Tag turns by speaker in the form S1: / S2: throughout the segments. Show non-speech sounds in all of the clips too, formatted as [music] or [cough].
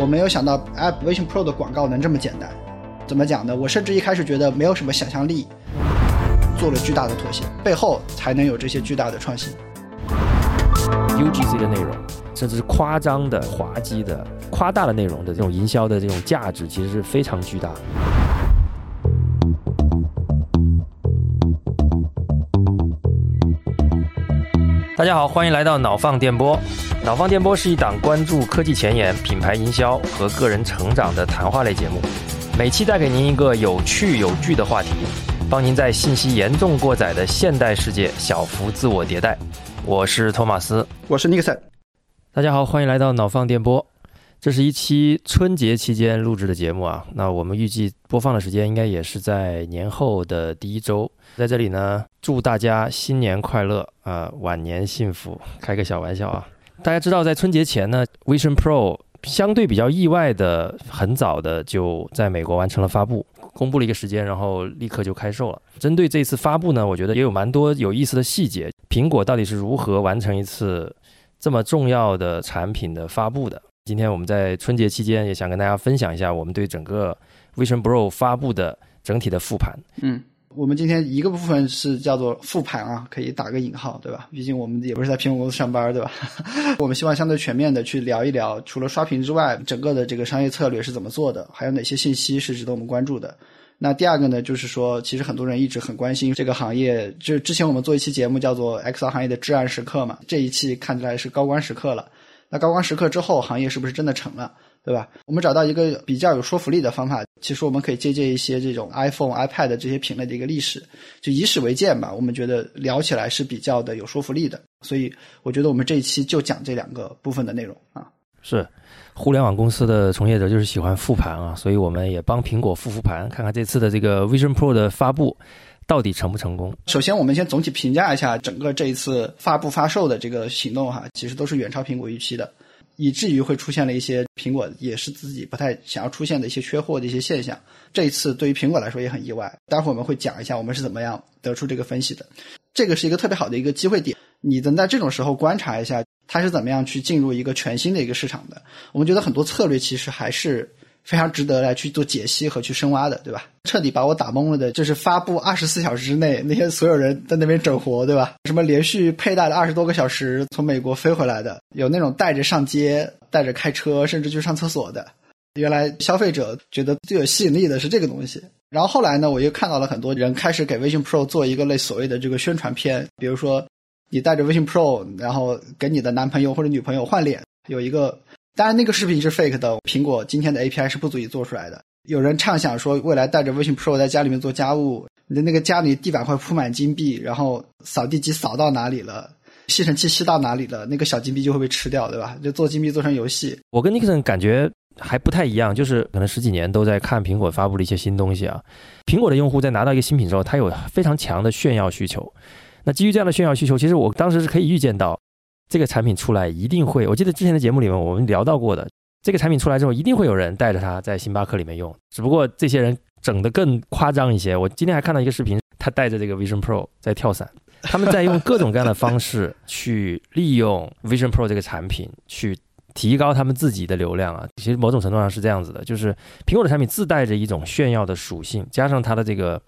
S1: 我没有想到 App Vision Pro 的广告能这么简单。怎么讲呢？我甚至一开始觉得没有什么想象力，做了巨大的妥协，背后才能有这些巨大的创新。
S2: UGC 的内容，甚至是夸张的、滑稽的、夸大的内容的这种营销的这种价值，其实是非常巨大的。大家好，欢迎来到脑放电波。脑放电波是一档关注科技前沿、品牌营销和个人成长的谈话类节目，每期带给您一个有趣有据的话题，帮您在信息严重过载的现代世界小幅自我迭代。我是托马斯，
S1: 我是尼克森。
S2: 大家好，欢迎来到脑放电波。这是一期春节期间录制的节目啊，那我们预计播放的时间应该也是在年后的第一周。在这里呢，祝大家新年快乐啊，晚年幸福。开个小玩笑啊，大家知道在春节前呢，Vision Pro 相对比较意外的，很早的就在美国完成了发布，公布了一个时间，然后立刻就开售了。针对这次发布呢，我觉得也有蛮多有意思的细节，苹果到底是如何完成一次这么重要的产品的发布的？今天我们在春节期间也想跟大家分享一下我们对整个 Vision Pro 发布的整体的复盘。
S1: 嗯，我们今天一个部分是叫做复盘啊，可以打个引号，对吧？毕竟我们也不是在苹果公司上班，对吧？[laughs] 我们希望相对全面的去聊一聊，除了刷屏之外，整个的这个商业策略是怎么做的，还有哪些信息是值得我们关注的。那第二个呢，就是说，其实很多人一直很关心这个行业，就之前我们做一期节目叫做 XR 行业的至暗时刻嘛，这一期看起来是高光时刻了。那高光时刻之后，行业是不是真的成了，对吧？我们找到一个比较有说服力的方法，其实我们可以借鉴一些这种 iPhone、iPad 这些品类的一个历史，就以史为鉴吧。我们觉得聊起来是比较的有说服力的，所以我觉得我们这一期就讲这两个部分的内容啊。
S2: 是，互联网公司的从业者就是喜欢复盘啊，所以我们也帮苹果复复盘，看看这次的这个 Vision Pro 的发布。到底成不成功？
S1: 首先，我们先总体评价一下整个这一次发布发售的这个行动哈，其实都是远超苹果预期的，以至于会出现了一些苹果也是自己不太想要出现的一些缺货的一些现象。这一次对于苹果来说也很意外，待会我们会讲一下我们是怎么样得出这个分析的。这个是一个特别好的一个机会点，你能在这种时候观察一下它是怎么样去进入一个全新的一个市场的。我们觉得很多策略其实还是。非常值得来去做解析和去深挖的，对吧？彻底把我打懵了的，就是发布二十四小时之内，那些所有人在那边整活，对吧？什么连续佩戴了二十多个小时从美国飞回来的，有那种带着上街、带着开车，甚至去上厕所的。原来消费者觉得最有吸引力的是这个东西。然后后来呢，我又看到了很多人开始给 Vision Pro 做一个类所谓的这个宣传片，比如说你带着 Vision Pro，然后给你的男朋友或者女朋友换脸，有一个。当然，那个视频是 fake 的。苹果今天的 API 是不足以做出来的。有人畅想说，未来带着 Vision Pro 在家里面做家务，你的那个家里地板会铺满金币，然后扫地机扫到哪里了，吸尘器吸到哪里了，那个小金币就会被吃掉，对吧？就做金币做成游戏。
S2: 我跟 Nixon 感觉还不太一样，就是可能十几年都在看苹果发布的一些新东西啊。苹果的用户在拿到一个新品之后，他有非常强的炫耀需求。那基于这样的炫耀需求，其实我当时是可以预见到。这个产品出来一定会，我记得之前的节目里面我们聊到过的，这个产品出来之后一定会有人带着它在星巴克里面用，只不过这些人整的更夸张一些。我今天还看到一个视频，他带着这个 Vision Pro 在跳伞，他们在用各种各样的方式去利用 Vision Pro 这个产品去提高他们自己的流量啊。其实某种程度上是这样子的，就是苹果的产品自带着一种炫耀的属性，加上它的这个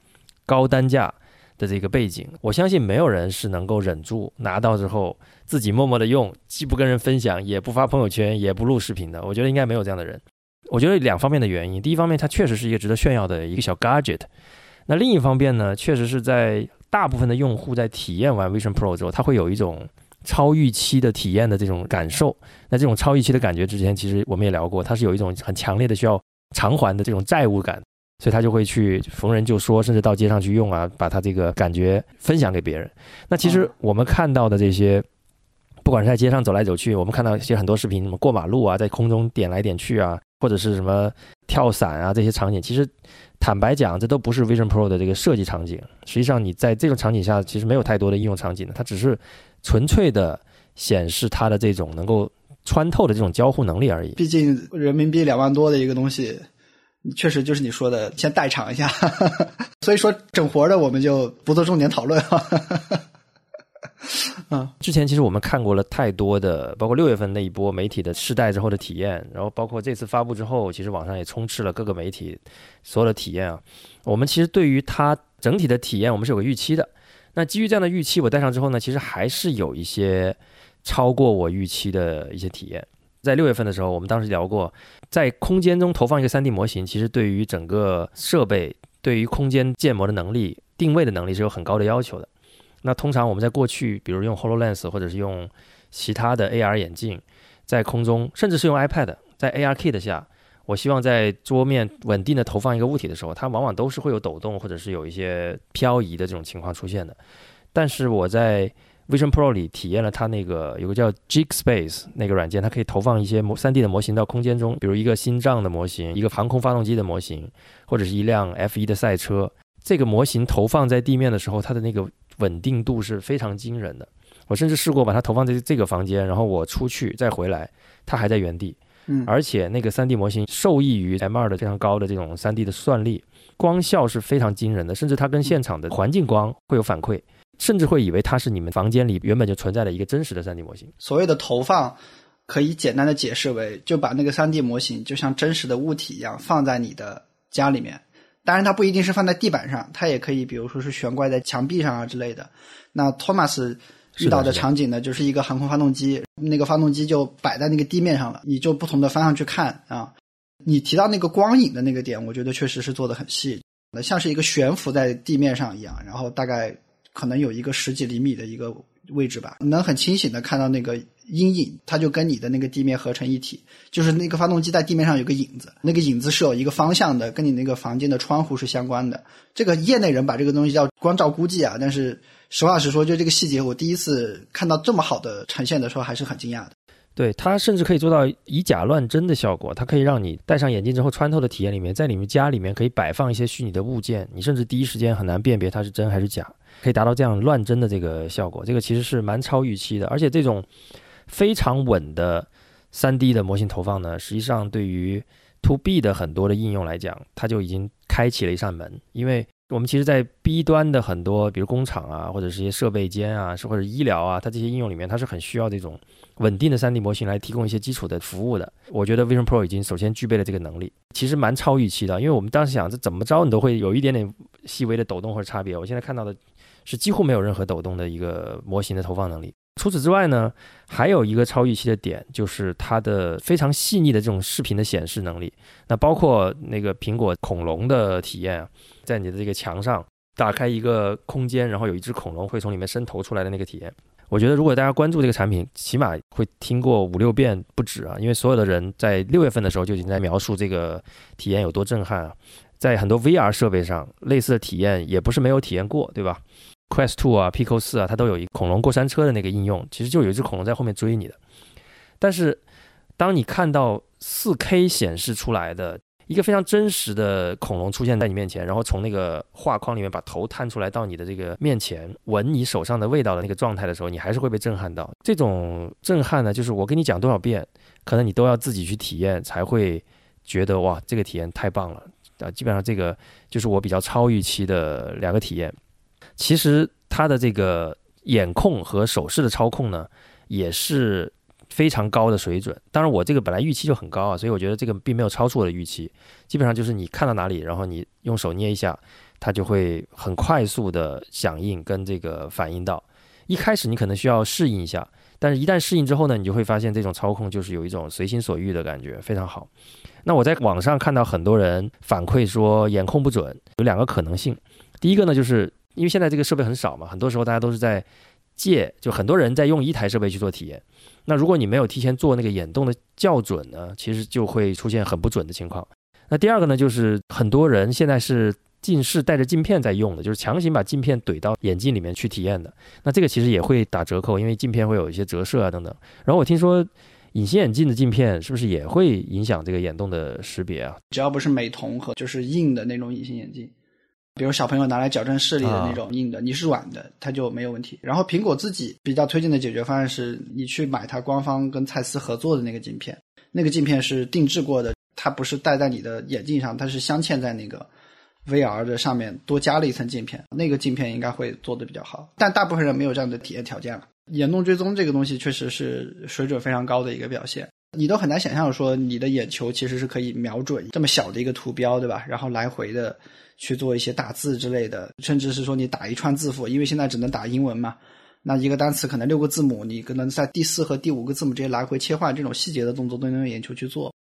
S2: 高单价。的这个背景，我相信没有人是能够忍住拿到之后自己默默的用，既不跟人分享，也不发朋友圈，也不录视频的。我觉得应该没有这样的人。我觉得两方面的原因，第一方面，它确实是一个值得炫耀的一个小 gadget。那另一方面呢，确实是在大部分的用户在体验完 Vision Pro 之后，他会有一种超预期的体验的这种感受。那这种超预期的感觉之前其实我们也聊过，它是有一种很强烈的需要偿还的这种债务感。所以他就会去逢人就说，甚至到街上去用啊，把他这个感觉分享给别人。那其实我们看到的这些，不管是在街上走来走去，我们看到一些很多视频，什么过马路啊，在空中点来点去啊，或者是什么跳伞啊这些场景，其实坦白讲，这都不是 Vision Pro 的这个设计场景。实际上，你在这种场景下，其实没有太多的应用场景的，它只是纯粹的显示它的这种能够穿透的这种交互能力而已。
S1: 毕竟人民币两万多的一个东西。确实就是你说的，先代偿一下。[laughs] 所以说整活的我们就不做重点讨论嗯，[laughs]
S2: 之前其实我们看过了太多的，包括六月份那一波媒体的试戴之后的体验，然后包括这次发布之后，其实网上也充斥了各个媒体所有的体验啊。我们其实对于它整体的体验，我们是有个预期的。那基于这样的预期，我戴上之后呢，其实还是有一些超过我预期的一些体验。在六月份的时候，我们当时聊过，在空间中投放一个 3D 模型，其实对于整个设备、对于空间建模的能力、定位的能力是有很高的要求的。那通常我们在过去，比如用 Hololens 或者是用其他的 AR 眼镜，在空中，甚至是用 iPad，在 ARKit 下，我希望在桌面稳定的投放一个物体的时候，它往往都是会有抖动或者是有一些漂移的这种情况出现的。但是我在 Vision Pro 里体验了它那个有个叫 Jig Space 那个软件，它可以投放一些模 3D 的模型到空间中，比如一个心脏的模型，一个航空发动机的模型，或者是一辆 F1 的赛车。这个模型投放在地面的时候，它的那个稳定度是非常惊人的。我甚至试过把它投放在这个房间，然后我出去再回来，它还在原地。
S1: 嗯，
S2: 而且那个 3D 模型受益于 M2 的非常高的这种 3D 的算力，光效是非常惊人的，甚至它跟现场的环境光会有反馈，甚至会以为它是你们房间里原本就存在的一个真实的 3D 模型。
S1: 所谓的投放，可以简单的解释为，就把那个 3D 模型就像真实的物体一样放在你的家里面。当然，它不一定是放在地板上，它也可以，比如说是悬挂在墙壁上啊之类的。那托马斯遇到的场景呢，就是一个航空发动机，那个发动机就摆在那个地面上了，你就不同的方向去看啊。你提到那个光影的那个点，我觉得确实是做的很细，那像是一个悬浮在地面上一样，然后大概可能有一个十几厘米的一个位置吧，能很清醒的看到那个。阴影，它就跟你的那个地面合成一体，就是那个发动机在地面上有个影子，那个影子是有一个方向的，跟你那个房间的窗户是相关的。这个业内人把这个东西叫光照估计啊，但是实话实说，就这个细节，我第一次看到这么好的呈现的时候，还是很惊讶的。
S2: 对它甚至可以做到以假乱真的效果，它可以让你戴上眼镜之后穿透的体验里面，在你们家里面可以摆放一些虚拟的物件，你甚至第一时间很难辨别它是真还是假，可以达到这样乱真的这个效果。这个其实是蛮超预期的，而且这种。非常稳的三 D 的模型投放呢，实际上对于 To B 的很多的应用来讲，它就已经开启了一扇门。因为我们其实，在 B 端的很多，比如工厂啊，或者是一些设备间啊，是或者医疗啊，它这些应用里面，它是很需要这种稳定的三 D 模型来提供一些基础的服务的。我觉得 Vision Pro 已经首先具备了这个能力，其实蛮超预期的。因为我们当时想，这怎么着你都会有一点点细微的抖动或者差别。我现在看到的是几乎没有任何抖动的一个模型的投放能力。除此之外呢，还有一个超预期的点，就是它的非常细腻的这种视频的显示能力。那包括那个苹果恐龙的体验，在你的这个墙上打开一个空间，然后有一只恐龙会从里面伸头出来的那个体验。我觉得，如果大家关注这个产品，起码会听过五六遍不止啊，因为所有的人在六月份的时候就已经在描述这个体验有多震撼啊。在很多 VR 设备上，类似的体验也不是没有体验过，对吧？Quest Two 啊，Pico 四啊，它都有一恐龙过山车的那个应用，其实就有一只恐龙在后面追你的。但是，当你看到 4K 显示出来的一个非常真实的恐龙出现在你面前，然后从那个画框里面把头探出来到你的这个面前，闻你手上的味道的那个状态的时候，你还是会被震撼到。这种震撼呢，就是我跟你讲多少遍，可能你都要自己去体验才会觉得哇，这个体验太棒了啊！基本上这个就是我比较超预期的两个体验。其实它的这个眼控和手势的操控呢，也是非常高的水准。当然，我这个本来预期就很高啊，所以我觉得这个并没有超出我的预期。基本上就是你看到哪里，然后你用手捏一下，它就会很快速的响应跟这个反应到。一开始你可能需要适应一下，但是一旦适应之后呢，你就会发现这种操控就是有一种随心所欲的感觉，非常好。那我在网上看到很多人反馈说眼控不准，有两个可能性。第一个呢就是。因为现在这个设备很少嘛，很多时候大家都是在借，就很多人在用一台设备去做体验。那如果你没有提前做那个眼动的校准呢，其实就会出现很不准的情况。那第二个呢，就是很多人现在是近视带着镜片在用的，就是强行把镜片怼到眼镜里面去体验的。那这个其实也会打折扣，因为镜片会有一些折射啊等等。然后我听说隐形眼镜的镜片是不是也会影响这个眼动的识别啊？
S1: 只要不是美瞳和就是硬的那种隐形眼镜。比如小朋友拿来矫正视力的那种硬的，你是软的，它就没有问题。然后苹果自己比较推荐的解决方案是，你去买它官方跟蔡司合作的那个镜片，那个镜片是定制过的，它不是戴在你的眼镜上，它是镶嵌在那个 VR 的上面，多加了一层镜片，那个镜片应该会做的比较好。但大部分人没有这样的体验条件了。眼动追踪这个东西确实是水准非常高的一个表现。你都很难想象说你的眼球其实是可以瞄准这么小的一个图标，对吧？然后来回的去做一些打字之类的，甚至是说你打一串字符，因为现在只能打英文嘛，那一个单词可能六个字母，你可能在第四和第五个字母之间来回切换这种细节的动作都能用眼球去做，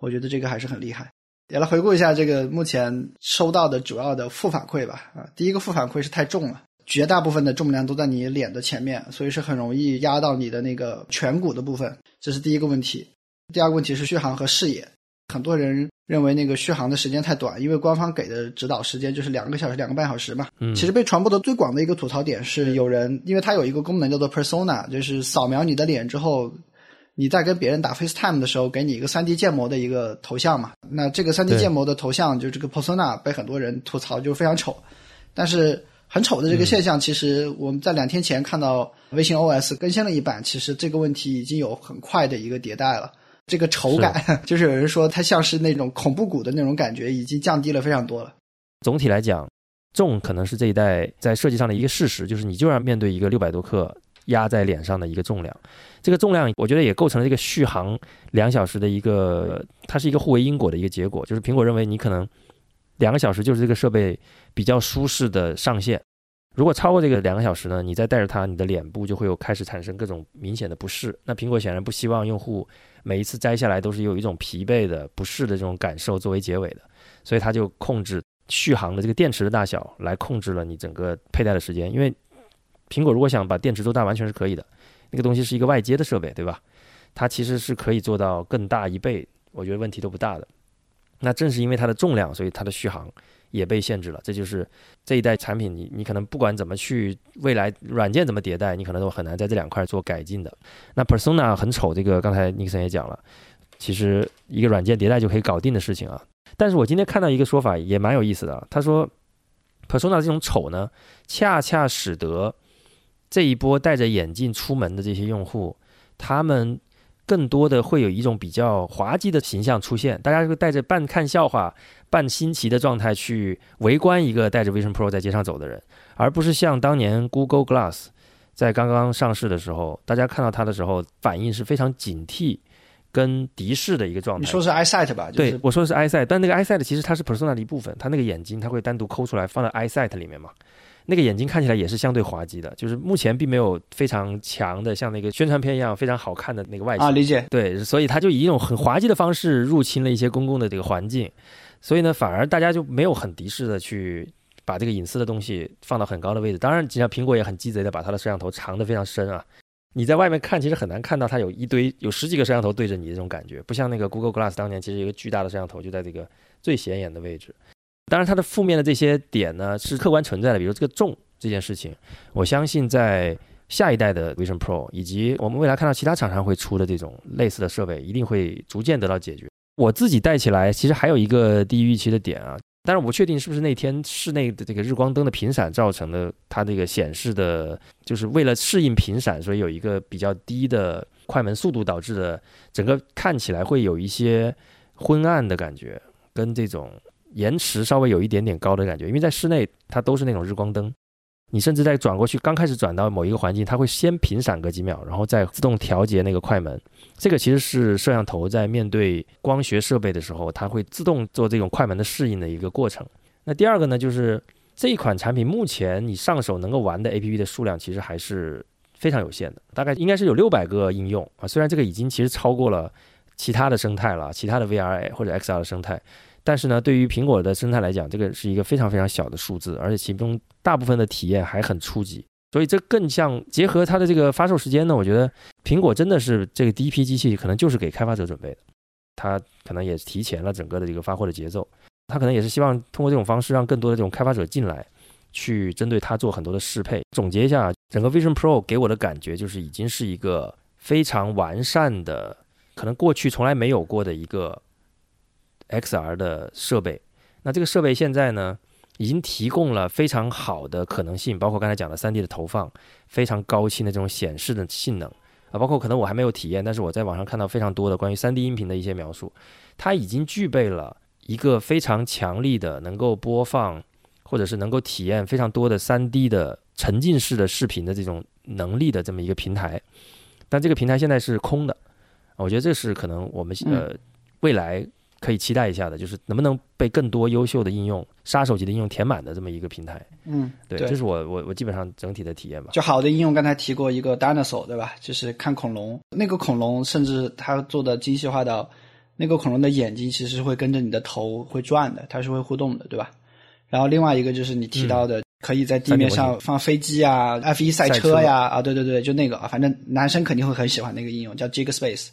S1: 我觉得这个还是很厉害。也来回顾一下这个目前收到的主要的负反馈吧。啊，第一个负反馈是太重了，绝大部分的重量都在你脸的前面，所以是很容易压到你的那个颧骨的部分，这是第一个问题。第二个问题是续航和视野，很多人认为那个续航的时间太短，因为官方给的指导时间就是两个小时、两个半小时嘛。
S2: 嗯，
S1: 其实被传播的最广的一个吐槽点是，有人因为它有一个功能叫做 Persona，就是扫描你的脸之后。你在跟别人打 FaceTime 的时候，给你一个 3D 建模的一个头像嘛？那这个 3D 建模的头像，就这个 Persona 被很多人吐槽，就非常丑。但是很丑的这个现象，其实我们在两天前看到微信 OS 更新了一版，其实这个问题已经有很快的一个迭代了。这个丑感，[laughs] 就是有人说它像是那种恐怖谷的那种感觉，已经降低了非常多了。
S2: 总体来讲，重可能是这一代在设计上的一个事实，就是你就要面对一个六百多克。压在脸上的一个重量，这个重量我觉得也构成了这个续航两小时的一个，它是一个互为因果的一个结果。就是苹果认为你可能两个小时就是这个设备比较舒适的上限，如果超过这个两个小时呢，你再带着它，你的脸部就会有开始产生各种明显的不适。那苹果显然不希望用户每一次摘下来都是有一种疲惫的不适的这种感受作为结尾的，所以它就控制续航的这个电池的大小来控制了你整个佩戴的时间，因为。苹果如果想把电池做大，完全是可以的。那个东西是一个外接的设备，对吧？它其实是可以做到更大一倍，我觉得问题都不大的。那正是因为它的重量，所以它的续航也被限制了。这就是这一代产品，你你可能不管怎么去未来软件怎么迭代，你可能都很难在这两块做改进的。那 Persona 很丑，这个刚才尼克森也讲了，其实一个软件迭代就可以搞定的事情啊。但是我今天看到一个说法也蛮有意思的，他说 Persona 这种丑呢，恰恰使得这一波戴着眼镜出门的这些用户，他们更多的会有一种比较滑稽的形象出现。大家会带着半看笑话、半新奇的状态去围观一个带着 Vision Pro 在街上走的人，而不是像当年 Google Glass 在刚刚上市的时候，大家看到它的时候反应是非常警惕跟敌视的一个状态。
S1: 你说是 EyeSight 吧？
S2: 对，我说的是 EyeSight，但那个 EyeSight 其实它是 Persona 的一部分，它那个眼睛它会单独抠出来放在 EyeSight 里面嘛。那个眼睛看起来也是相对滑稽的，就是目前并没有非常强的像那个宣传片一样非常好看的那个外形
S1: 啊，理解
S2: 对，所以他就以一种很滑稽的方式入侵了一些公共的这个环境，所以呢，反而大家就没有很敌视的去把这个隐私的东西放到很高的位置。当然，其实苹果也很鸡贼的把它的摄像头藏得非常深啊，你在外面看其实很难看到它有一堆有十几个摄像头对着你这种感觉，不像那个 Google Glass 当年其实一个巨大的摄像头就在这个最显眼的位置。当然，它的负面的这些点呢是客观存在的，比如这个重这件事情，我相信在下一代的 Vision Pro 以及我们未来看到其他厂商会出的这种类似的设备，一定会逐渐得到解决。我自己戴起来，其实还有一个低于预期的点啊，但是我不确定是不是那天室内的这个日光灯的频闪造成的，它这个显示的，就是为了适应频闪，所以有一个比较低的快门速度导致的，整个看起来会有一些昏暗的感觉，跟这种。延迟稍微有一点点高的感觉，因为在室内它都是那种日光灯，你甚至在转过去，刚开始转到某一个环境，它会先频闪个几秒，然后再自动调节那个快门。这个其实是摄像头在面对光学设备的时候，它会自动做这种快门的适应的一个过程。那第二个呢，就是这一款产品目前你上手能够玩的 APP 的数量其实还是非常有限的，大概应该是有六百个应用啊。虽然这个已经其实超过了其他的生态了，其他的 VR 或者 XR 的生态。但是呢，对于苹果的生态来讲，这个是一个非常非常小的数字，而且其中大部分的体验还很初级，所以这更像结合它的这个发售时间呢。我觉得苹果真的是这个第一批机器，可能就是给开发者准备的，它可能也提前了整个的这个发货的节奏，它可能也是希望通过这种方式让更多的这种开发者进来，去针对它做很多的适配。总结一下，整个 Vision Pro 给我的感觉就是已经是一个非常完善的，可能过去从来没有过的一个。XR 的设备，那这个设备现在呢，已经提供了非常好的可能性，包括刚才讲的 3D 的投放，非常高清的这种显示的性能。啊，包括可能我还没有体验，但是我在网上看到非常多的关于 3D 音频的一些描述，它已经具备了一个非常强力的能够播放或者是能够体验非常多的 3D 的沉浸式的视频的这种能力的这么一个平台，但这个平台现在是空的，我觉得这是可能我们呃未来可以期待一下的，就是能不能被更多优秀的应用、杀手级的应用填满的这么一个平台。
S1: 嗯，
S2: 对，
S1: 对
S2: 这是我我我基本上整体的体验吧。
S1: 就好的应用，刚才提过一个 dinosaur，对吧？就是看恐龙，那个恐龙甚至它做的精细化到，那个恐龙的眼睛其实是会跟着你的头会转的，它是会互动的，对吧？然后另外一个就是你提到的，可以在地面上放飞机啊、F1 赛车呀，啊，对对对，就那个啊，反正男生肯定会很喜欢那个应用，叫 Jig Space。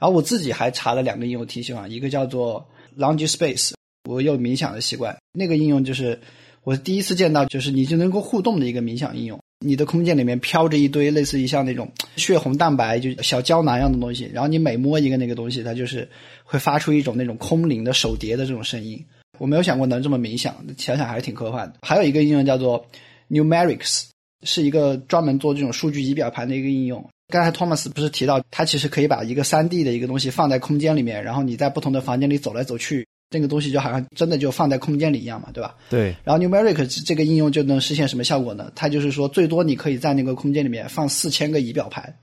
S1: 然后我自己还查了两个应用提醒啊，一个叫做 Lounge Space，我有冥想的习惯，那个应用就是我第一次见到，就是你就能够互动的一个冥想应用。你的空间里面飘着一堆类似于像那种血红蛋白，就小胶囊一样的东西，然后你每摸一个那个东西，它就是会发出一种那种空灵的手碟的这种声音。我没有想过能这么冥想，想想还是挺科幻的。还有一个应用叫做 Numerics，是一个专门做这种数据仪表盘的一个应用。刚才 Thomas 不是提到，他其实可以把一个三 D 的一个东西放在空间里面，然后你在不同的房间里走来走去，这个东西就好像真的就放在空间里一样嘛，对吧？
S2: 对。
S1: 然后 Numeric 这个应用就能实现什么效果呢？它就是说，最多你可以在那个空间里面放四千个仪表盘。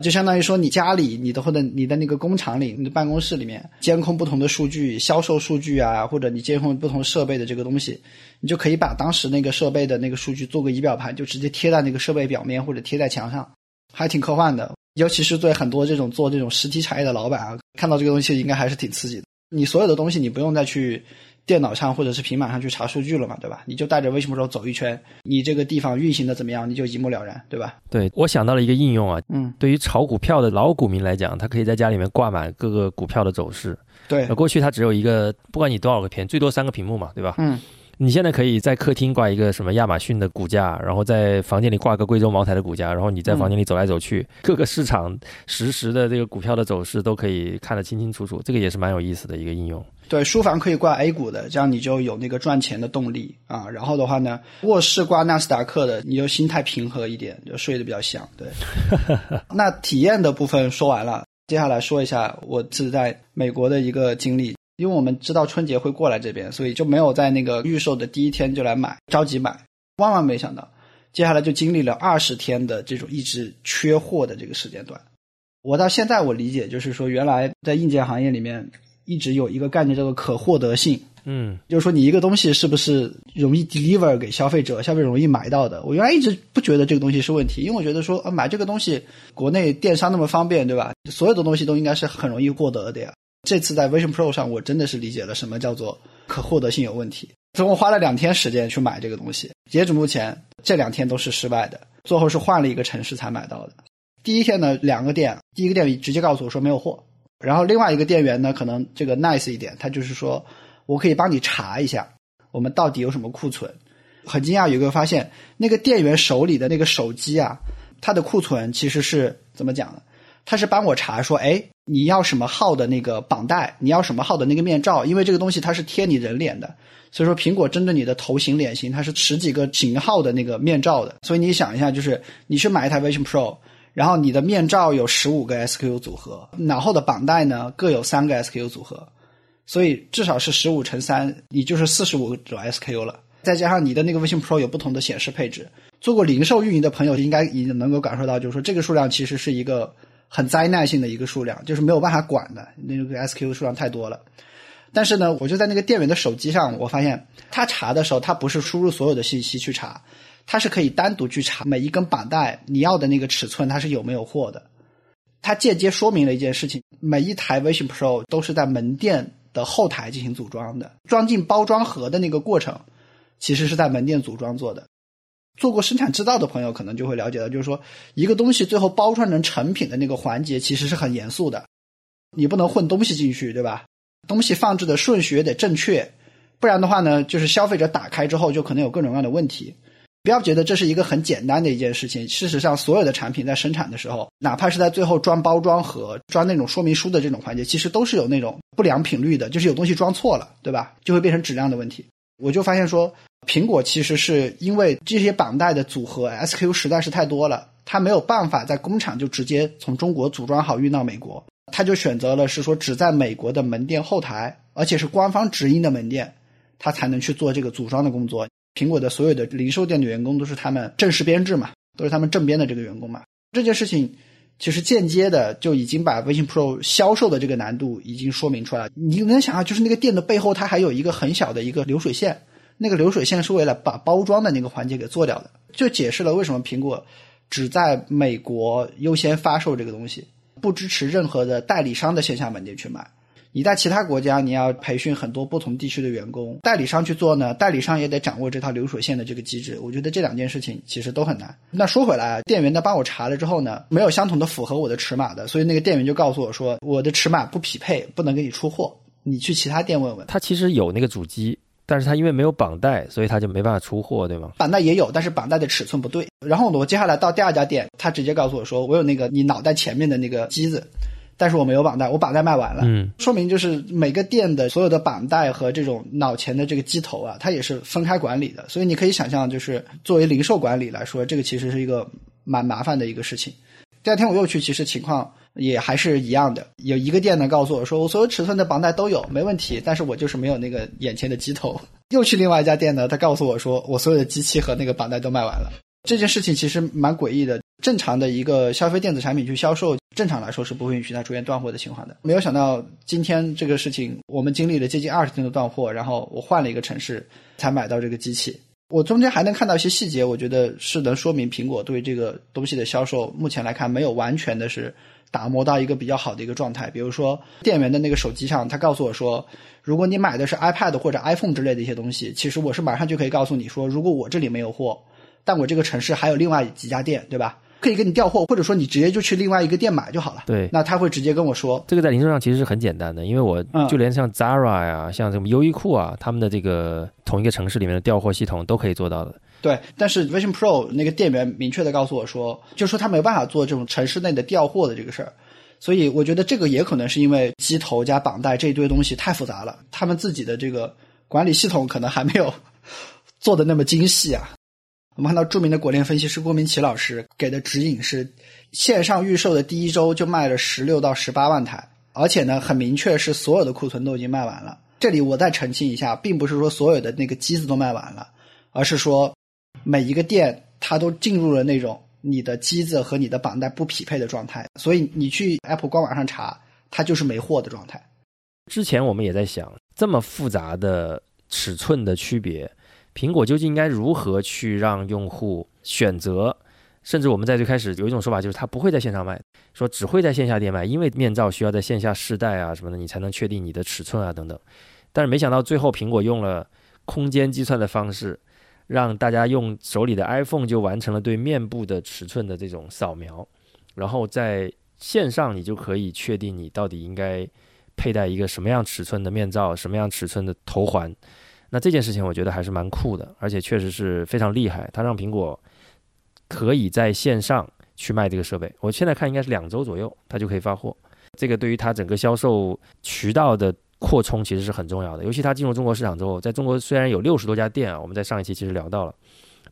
S1: 就相当于说，你家里、你的或者你的那个工厂里、你的办公室里面监控不同的数据、销售数据啊，或者你监控不同设备的这个东西，你就可以把当时那个设备的那个数据做个仪表盘，就直接贴在那个设备表面或者贴在墙上，还挺科幻的。尤其是对很多这种做这种实体产业的老板啊，看到这个东西应该还是挺刺激的。你所有的东西你不用再去。电脑上或者是平板上去查数据了嘛，对吧？你就带着微信 Pro 走一圈，你这个地方运行的怎么样，你就一目了然，对吧？
S2: 对，我想到了一个应用啊，
S1: 嗯，
S2: 对于炒股票的老股民来讲，他可以在家里面挂满各个股票的走势。
S1: 对，
S2: 过去它只有一个，不管你多少个屏，最多三个屏幕嘛，对吧？
S1: 嗯。
S2: 你现在可以在客厅挂一个什么亚马逊的股价，然后在房间里挂个贵州茅台的股价，然后你在房间里走来走去，各个市场实时的这个股票的走势都可以看得清清楚楚，这个也是蛮有意思的一个应用。
S1: 对，书房可以挂 A 股的，这样你就有那个赚钱的动力啊。然后的话呢，卧室挂纳斯达克的，你就心态平和一点，就睡得比较香。对，[laughs] 那体验的部分说完了，接下来说一下我是在美国的一个经历。因为我们知道春节会过来这边，所以就没有在那个预售的第一天就来买，着急买。万万没想到，接下来就经历了二十天的这种一直缺货的这个时间段。我到现在我理解就是说，原来在硬件行业里面一直有一个概念叫做可获得性，
S2: 嗯，
S1: 就是说你一个东西是不是容易 deliver 给消费者，消费者容易买到的。我原来一直不觉得这个东西是问题，因为我觉得说，呃，买这个东西，国内电商那么方便，对吧？所有的东西都应该是很容易获得的呀。这次在 Vision Pro 上，我真的是理解了什么叫做可获得性有问题。总共花了两天时间去买这个东西，截止目前这两天都是失败的，最后是换了一个城市才买到的。第一天呢，两个店，第一个店直接告诉我说没有货，然后另外一个店员呢，可能这个 nice 一点，他就是说我可以帮你查一下，我们到底有什么库存。很惊讶，有个发现，那个店员手里的那个手机啊，它的库存其实是怎么讲呢？他是帮我查说，哎，你要什么号的那个绑带？你要什么号的那个面罩？因为这个东西它是贴你人脸的，所以说苹果针对你的头型、脸型，它是十几个型号的那个面罩的。所以你想一下，就是你去买一台 Vision Pro，然后你的面罩有十五个 SKU 组合，脑后的绑带呢各有三个 SKU 组合，所以至少是十五乘三，你就是四十五种 SKU 了。再加上你的那个 Vision Pro 有不同的显示配置，做过零售运营的朋友应该已经能够感受到，就是说这个数量其实是一个。很灾难性的一个数量，就是没有办法管的，那个 SQ 数量太多了。但是呢，我就在那个店员的手机上，我发现他查的时候，他不是输入所有的信息去查，他是可以单独去查每一根绑带你要的那个尺寸，它是有没有货的。它间接说明了一件事情：每一台 Vision Pro 都是在门店的后台进行组装的，装进包装盒的那个过程，其实是在门店组装做的。做过生产制造的朋友可能就会了解到，就是说一个东西最后包装成成品的那个环节其实是很严肃的，你不能混东西进去，对吧？东西放置的顺序也得正确，不然的话呢，就是消费者打开之后就可能有各种各样的问题。不要觉得这是一个很简单的一件事情，事实上所有的产品在生产的时候，哪怕是在最后装包装盒、装那种说明书的这种环节，其实都是有那种不良品率的，就是有东西装错了，对吧？就会变成质量的问题。我就发现说。苹果其实是因为这些绑带的组合 SKU 实在是太多了，它没有办法在工厂就直接从中国组装好运到美国，它就选择了是说只在美国的门店后台，而且是官方直营的门店，它才能去做这个组装的工作。苹果的所有的零售店的员工都是他们正式编制嘛，都是他们正编的这个员工嘛。这件事情其实间接的就已经把微信 Pro 销售的这个难度已经说明出来了。你能想象，就是那个店的背后，它还有一个很小的一个流水线，那个流水线是为了把包装的那个环节给做掉的，就解释了为什么苹果只在美国优先发售这个东西，不支持任何的代理商的线下门店去买。你在其他国家，你要培训很多不同地区的员工，代理商去做呢，代理商也得掌握这套流水线的这个机制。我觉得这两件事情其实都很难。那说回来，店员呢帮我查了之后呢，没有相同的符合我的尺码的，所以那个店员就告诉我说，我的尺码不匹配，不能给你出货，你去其他店问问。
S2: 他其实有那个主机，但是它因为没有绑带，所以它就没办法出货，对吗？
S1: 绑带也有，但是绑带的尺寸不对。然后我接下来到第二家店，他直接告诉我说，我有那个你脑袋前面的那个机子。但是我没有绑带，我绑带卖完了，
S2: 嗯，
S1: 说明就是每个店的所有的绑带和这种脑前的这个机头啊，它也是分开管理的，所以你可以想象，就是作为零售管理来说，这个其实是一个蛮麻烦的一个事情。第二天我又去，其实情况也还是一样的，有一个店呢告诉我说，我所有尺寸的绑带都有，没问题，但是我就是没有那个眼前的机头。[laughs] 又去另外一家店呢，他告诉我说，我所有的机器和那个绑带都卖完了。这件事情其实蛮诡异的。正常的一个消费电子产品去销售，正常来说是不会允许它出现断货的情况的。没有想到今天这个事情，我们经历了接近二十天的断货，然后我换了一个城市才买到这个机器。我中间还能看到一些细节，我觉得是能说明苹果对这个东西的销售，目前来看没有完全的是打磨到一个比较好的一个状态。比如说店员的那个手机上，他告诉我说，如果你买的是 iPad 或者 iPhone 之类的一些东西，其实我是马上就可以告诉你说，如果我这里没有货，但我这个城市还有另外几家店，对吧？可以给你调货，或者说你直接就去另外一个店买就好了。
S2: 对，
S1: 那他会直接跟我说，
S2: 这个在零售上其实是很简单的，因为我就连像 Zara 呀、像什么优衣库啊，他们的这个同一个城市里面的调货系统都可以做到的。
S1: 对，但是 Vision Pro 那个店员明确的告诉我说，就说他没办法做这种城市内的调货的这个事儿，所以我觉得这个也可能是因为机头加绑带这一堆东西太复杂了，他们自己的这个管理系统可能还没有做的那么精细啊。我们看到著名的果链分析师郭明奇老师给的指引是，线上预售的第一周就卖了十六到十八万台，而且呢很明确是所有的库存都已经卖完了。这里我再澄清一下，并不是说所有的那个机子都卖完了，而是说每一个店它都进入了那种你的机子和你的绑带不匹配的状态，所以你去 Apple 官网上查，它就是没货的状态。
S2: 之前我们也在想，这么复杂的尺寸的区别。苹果究竟应该如何去让用户选择？甚至我们在最开始有一种说法，就是它不会在线上卖，说只会在线下店卖，因为面罩需要在线下试戴啊什么的，你才能确定你的尺寸啊等等。但是没想到最后苹果用了空间计算的方式，让大家用手里的 iPhone 就完成了对面部的尺寸的这种扫描，然后在线上你就可以确定你到底应该佩戴一个什么样尺寸的面罩，什么样尺寸的头环。那这件事情我觉得还是蛮酷的，而且确实是非常厉害。它让苹果可以在线上去卖这个设备，我现在看应该是两周左右，它就可以发货。这个对于它整个销售渠道的扩充其实是很重要的。尤其它进入中国市场之后，在中国虽然有六十多家店啊，我们在上一期其实聊到了，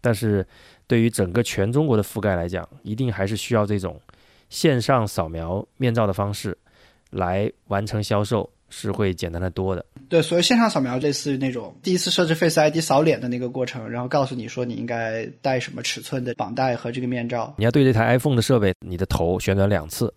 S2: 但是对于整个全中国的覆盖来讲，一定还是需要这种线上扫描面罩的方式来完成销售。是会简单的多的，
S1: 对，所以线上扫描类似于那种第一次设置 Face ID 扫脸的那个过程，然后告诉你说你应该带什么尺寸的绑带和这个面罩。
S2: 你要对这台 iPhone 的设备，你的头旋转两次，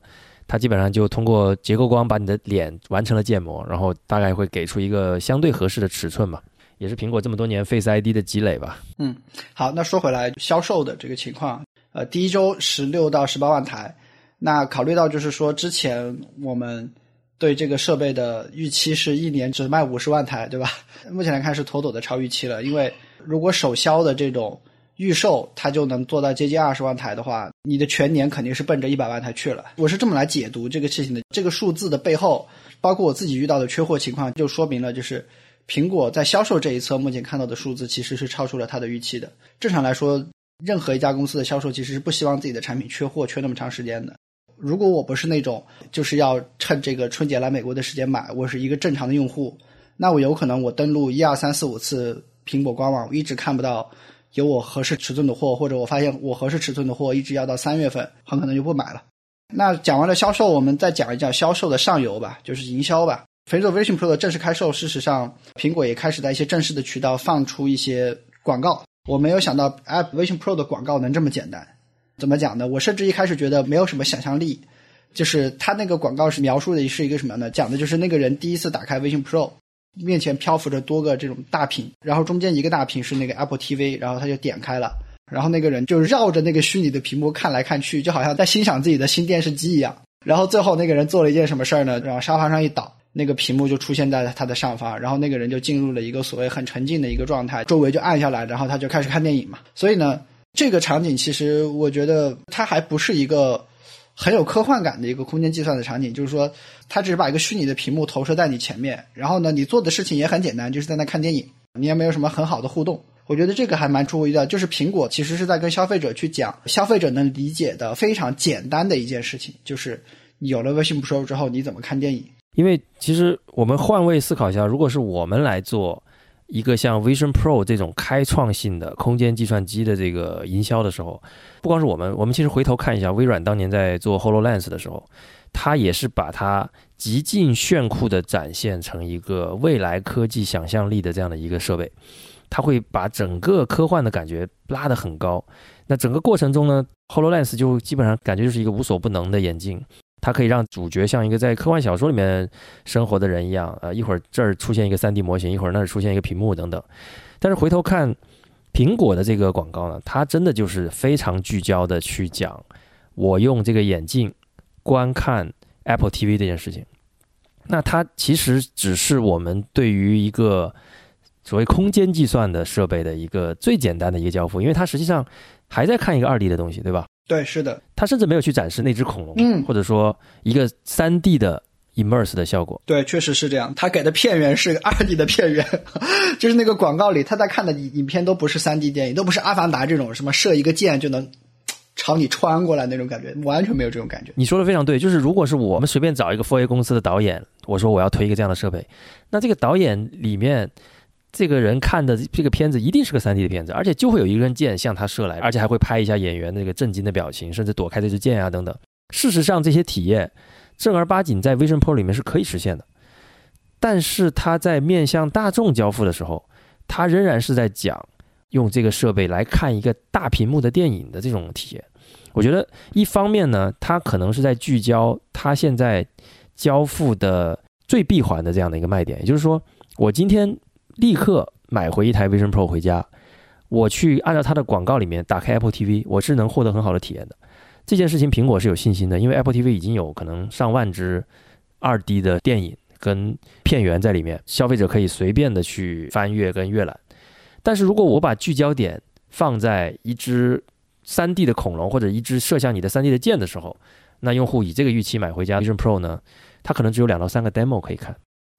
S2: 它基本上就通过结构光把你的脸完成了建模，然后大概会给出一个相对合适的尺寸吧，也是苹果这么多年 Face ID 的积累吧。
S1: 嗯，好，那说回来销售的这个情况，呃，第一周十六到十八万台，那考虑到就是说之前我们。对这个设备的预期是一年只卖五十万台，对吧？目前来看是妥妥的超预期了。因为如果首销的这种预售，它就能做到接近二十万台的话，你的全年肯定是奔着一百万台去了。我是这么来解读这个事情的。这个数字的背后，包括我自己遇到的缺货情况，就说明了就是苹果在销售这一侧目前看到的数字其实是超出了它的预期的。正常来说，任何一家公司的销售其实是不希望自己的产品缺货缺那么长时间的。如果我不是那种就是要趁这个春节来美国的时间买，我是一个正常的用户，那我有可能我登录一二三四五次苹果官网，我一直看不到有我合适尺寸的货，或者我发现我合适尺寸的货一直要到三月份，很可能就不买了。那讲完了销售，我们再讲一讲销售的上游吧，就是营销吧。随着 Vision Pro 的正式开售，事实上苹果也开始在一些正式的渠道放出一些广告，我没有想到 App Vision Pro 的广告能这么简单。怎么讲呢？我甚至一开始觉得没有什么想象力，就是他那个广告是描述的是一个什么呢？讲的就是那个人第一次打开 Vision Pro，面前漂浮着多个这种大屏，然后中间一个大屏是那个 Apple TV，然后他就点开了，然后那个人就绕着那个虚拟的屏幕看来看去，就好像在欣赏自己的新电视机一样。然后最后那个人做了一件什么事儿呢？往沙发上一倒，那个屏幕就出现在他的上方，然后那个人就进入了一个所谓很沉浸的一个状态，周围就暗下来，然后他就开始看电影嘛。所以呢。这个场景其实我觉得它还不是一个很有科幻感的一个空间计算的场景，就是说它只是把一个虚拟的屏幕投射在你前面，然后呢你做的事情也很简单，就是在那看电影，你也没有什么很好的互动。我觉得这个还蛮出乎意料，就是苹果其实是在跟消费者去讲消费者能理解的非常简单的一件事情，就是你有了微信 Pro 之后你怎么看电影？
S2: 因为其实我们换位思考一下，如果是我们来做。一个像 Vision Pro 这种开创性的空间计算机的这个营销的时候，不光是我们，我们其实回头看一下微软当年在做 HoloLens 的时候，它也是把它极尽炫酷的展现成一个未来科技想象力的这样的一个设备，它会把整个科幻的感觉拉得很高。那整个过程中呢，HoloLens 就基本上感觉就是一个无所不能的眼镜。它可以让主角像一个在科幻小说里面生活的人一样，呃，一会儿这儿出现一个 3D 模型，一会儿那儿出现一个屏幕等等。但是回头看苹果的这个广告呢，它真的就是非常聚焦的去讲我用这个眼镜观看 Apple TV 这件事情。那它其实只是我们对于一个所谓空间计算的设备的一个最简单的一个交付，因为它实际上还在看一个二 D 的东西，对吧？
S1: 对，是的，
S2: 他甚至没有去展示那只恐龙，嗯，或者说一个三 D 的 immerse 的效果。
S1: 对，确实是这样。他给的片源是二 D 的片源，[laughs] 就是那个广告里他在看的影片都不是三 D 电影，都不是《阿凡达》这种什么射一个箭就能朝你穿过来那种感觉，完全没有这种感觉。
S2: 你说的非常对，就是如果是我们随便找一个 4A 公司的导演，我说我要推一个这样的设备，那这个导演里面。这个人看的这个片子一定是个三 D 的片子，而且就会有一根箭向他射来，而且还会拍一下演员那个震惊的表情，甚至躲开这支箭啊等等。事实上，这些体验正儿八经在 Vision Pro 里面是可以实现的，但是他在面向大众交付的时候，他仍然是在讲用这个设备来看一个大屏幕的电影的这种体验。我觉得一方面呢，他可能是在聚焦他现在交付的最闭环的这样的一个卖点，也就是说，我今天。立刻买回一台 Vision Pro 回家，我去按照它的广告里面打开 Apple TV，我是能获得很好的体验的。这件事情苹果是有信心的，因为 Apple TV 已经有可能上万支二 D 的电影跟片源在里面，消费者可以随便的去翻阅跟阅览。但是如果我把聚焦点放在一只三 D 的恐龙或者一只射向你的三 D 的箭的时候，那用户以这个预期买回家 Vision Pro 呢，它可能只有两到三个 demo 可以看。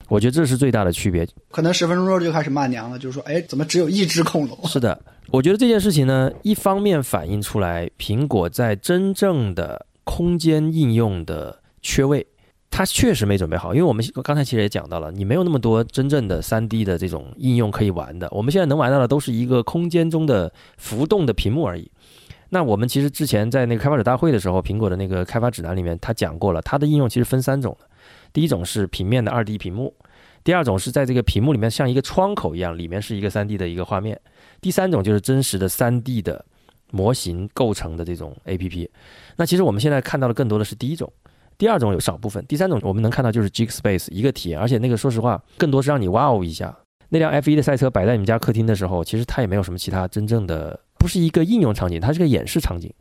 S2: 我觉得这是最大的区别。
S1: 可能十分钟之后就开始骂娘了，就是说，哎，怎么只有一只恐龙？[laughs]
S2: 是的，我觉得这件事情呢，一方面反映出来苹果在真正的空间应用的缺位，它确实没准备好。因为我们刚才其实也讲到了，你没有那么多真正的三 D 的这种应用可以玩的。我们现在能玩到的都是一个空间中的浮动的屏幕而已。那我们其实之前在那个开发者大会的时候，苹果的那个开发指南里面，他讲过了，它的应用其实分三种的。第一种是平面的二 D 屏幕，第二种是在这个屏幕里面像一个窗口一样，里面是一个三 D 的一个画面，第三种就是真实的三 D 的模型构成的这种 APP。那其实我们现在看到的更多的是第一种，第二种有少部分，第三种我们能看到就是 G Space 一个体验，而且那个说实话更多是让你哇哦一下。那辆 F1 的赛车摆在你们家客厅的时候，其实它也没有什么其他真正的，不是一个应用场景，它是个演示场景，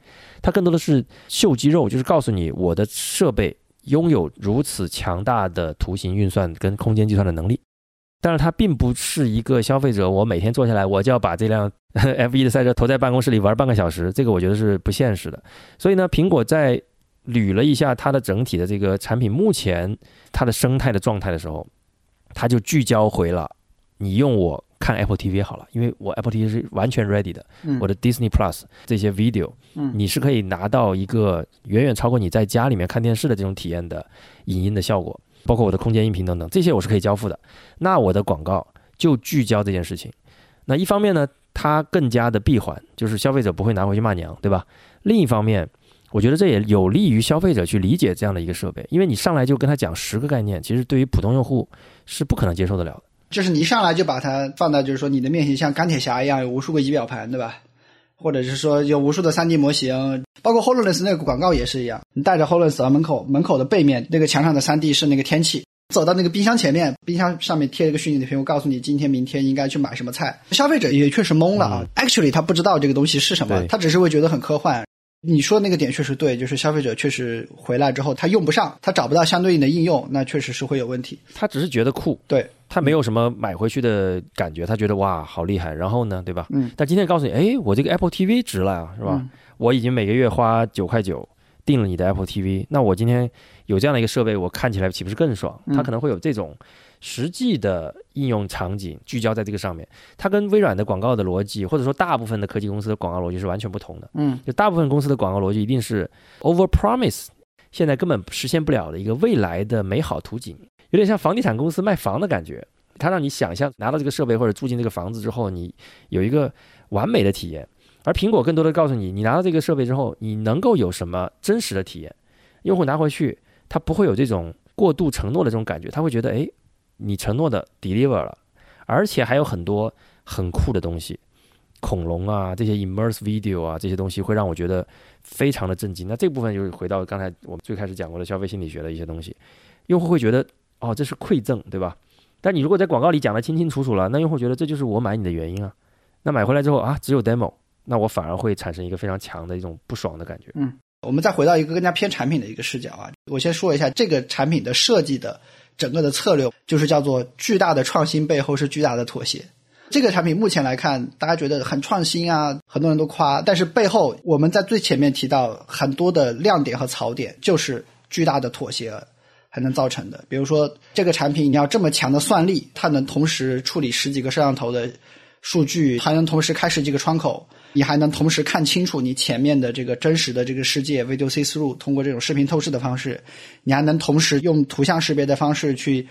S2: 它更多的是秀肌肉，就是告诉你我的设备。拥有如此强大的图形运算跟空间计算的能力，但是它并不是一个消费者，我每天坐下来我就要把这辆 [laughs] F1 的赛车投在办公室里玩半个小时，这个我觉得是不现实的。所以呢，苹果在捋了一下它的整体的这个产品目前它的生态的状态的时候，它就聚焦回了你用我。看 Apple TV 好了，因为我 Apple TV 是完全 ready 的。我的 Disney Plus 这些 video，你是可以拿到一个远远超过你在家里面看电视的这种体验的影音的效果，包括我的空间音频等等，这些我是可以交付的。那我的广告就聚焦这件事情。那一方面呢，它更加的闭环，就是消费者不会拿回去骂娘，对吧？另一方面，我觉得这也有利于消费者去理解这样的一个设备，因为你上来就跟他讲十个概念，其实对于普通用户是不可能接受得了的。
S1: 就是你一上来就把它放到，就是说你的面前像钢铁侠一样，有无数个仪表盘，对吧？或者是说有无数的 3D 模型，包括 Hololens 那个广告也是一样，你带着 Hololens 到门口，门口的背面那个墙上的 3D 是那个天气。走到那个冰箱前面，冰箱上面贴了个虚拟的屏幕，告诉你今天、明天应该去买什么菜。消费者也确实懵了啊！Actually，他不知道这个东西是什么，他只是会觉得很科幻。你说那个点确实对，就是消费者确实回来之后他用不上，他找不到相对应的应用，那确实是会有问题。
S2: 他只是觉得酷，
S1: 对
S2: 他没有什么买回去的感觉，他觉得哇好厉害。然后呢，对吧？
S1: 嗯。
S2: 但今天告诉你，哎，我这个 Apple TV 值了呀，是吧？我已经每个月花九块九订了你的 Apple TV，那我今天。有这样的一个设备，我看起来岂不是更爽？它可能会有这种实际的应用场景聚焦在这个上面。它跟微软的广告的逻辑，或者说大部分的科技公司的广告逻辑是完全不同的。
S1: 嗯，
S2: 就大部分公司的广告逻辑一定是 over promise，现在根本实现不了的一个未来的美好图景，有点像房地产公司卖房的感觉。它让你想象拿到这个设备或者住进这个房子之后，你有一个完美的体验。而苹果更多的告诉你，你拿到这个设备之后，你能够有什么真实的体验？用户拿回去。他不会有这种过度承诺的这种感觉，他会觉得，哎，你承诺的 deliver 了，而且还有很多很酷的东西，恐龙啊，这些 immerse video 啊，这些东西会让我觉得非常的震惊。那这部分就是回到刚才我们最开始讲过的消费心理学的一些东西，用户会觉得，哦，这是馈赠，对吧？但你如果在广告里讲的清清楚楚了，那用户觉得这就是我买你的原因啊。那买回来之后啊，只有 demo，那我反而会产生一个非常强的一种不爽的感觉。
S1: 嗯。我们再回到一个更加偏产品的一个视角啊，我先说一下这个产品的设计的整个的策略，就是叫做巨大的创新背后是巨大的妥协。这个产品目前来看，大家觉得很创新啊，很多人都夸，但是背后我们在最前面提到很多的亮点和槽点，就是巨大的妥协才能造成的。比如说这个产品你要这么强的算力，它能同时处理十几个摄像头的数据，还能同时开十几个窗口。你还能同时看清楚你前面的这个真实的这个世界，video see through，通过这种视频透视的方式，你还能同时用图像识别的方式去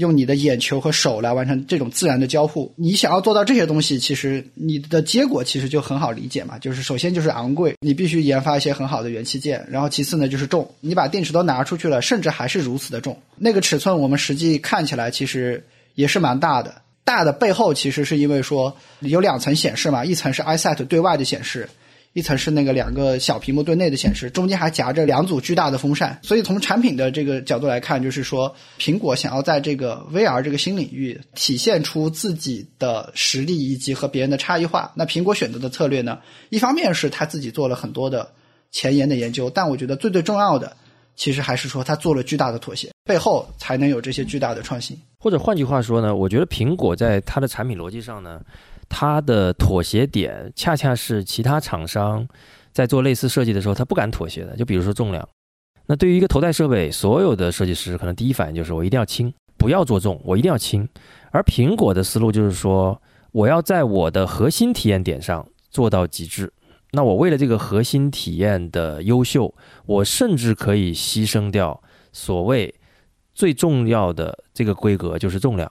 S1: 用你的眼球和手来完成这种自然的交互。你想要做到这些东西，其实你的结果其实就很好理解嘛，就是首先就是昂贵，你必须研发一些很好的元器件，然后其次呢就是重，你把电池都拿出去了，甚至还是如此的重。那个尺寸我们实际看起来其实也是蛮大的。大的背后其实是因为说有两层显示嘛，一层是 iSet 对外的显示，一层是那个两个小屏幕对内的显示，中间还夹着两组巨大的风扇。所以从产品的这个角度来看，就是说苹果想要在这个 VR 这个新领域体现出自己的实力以及和别人的差异化。那苹果选择的策略呢，一方面是他自己做了很多的前沿的研究，但我觉得最最重要的。其实还是说，他做了巨大的妥协，背后才能有这些巨大的创新。
S2: 或者换句话说呢，我觉得苹果在它的产品逻辑上呢，它的妥协点恰恰是其他厂商在做类似设计的时候，他不敢妥协的。就比如说重量，那对于一个头戴设备，所有的设计师可能第一反应就是我一定要轻，不要做重，我一定要轻。而苹果的思路就是说，我要在我的核心体验点上做到极致。那我为了这个核心体验的优秀，我甚至可以牺牲掉所谓最重要的这个规格，就是重量。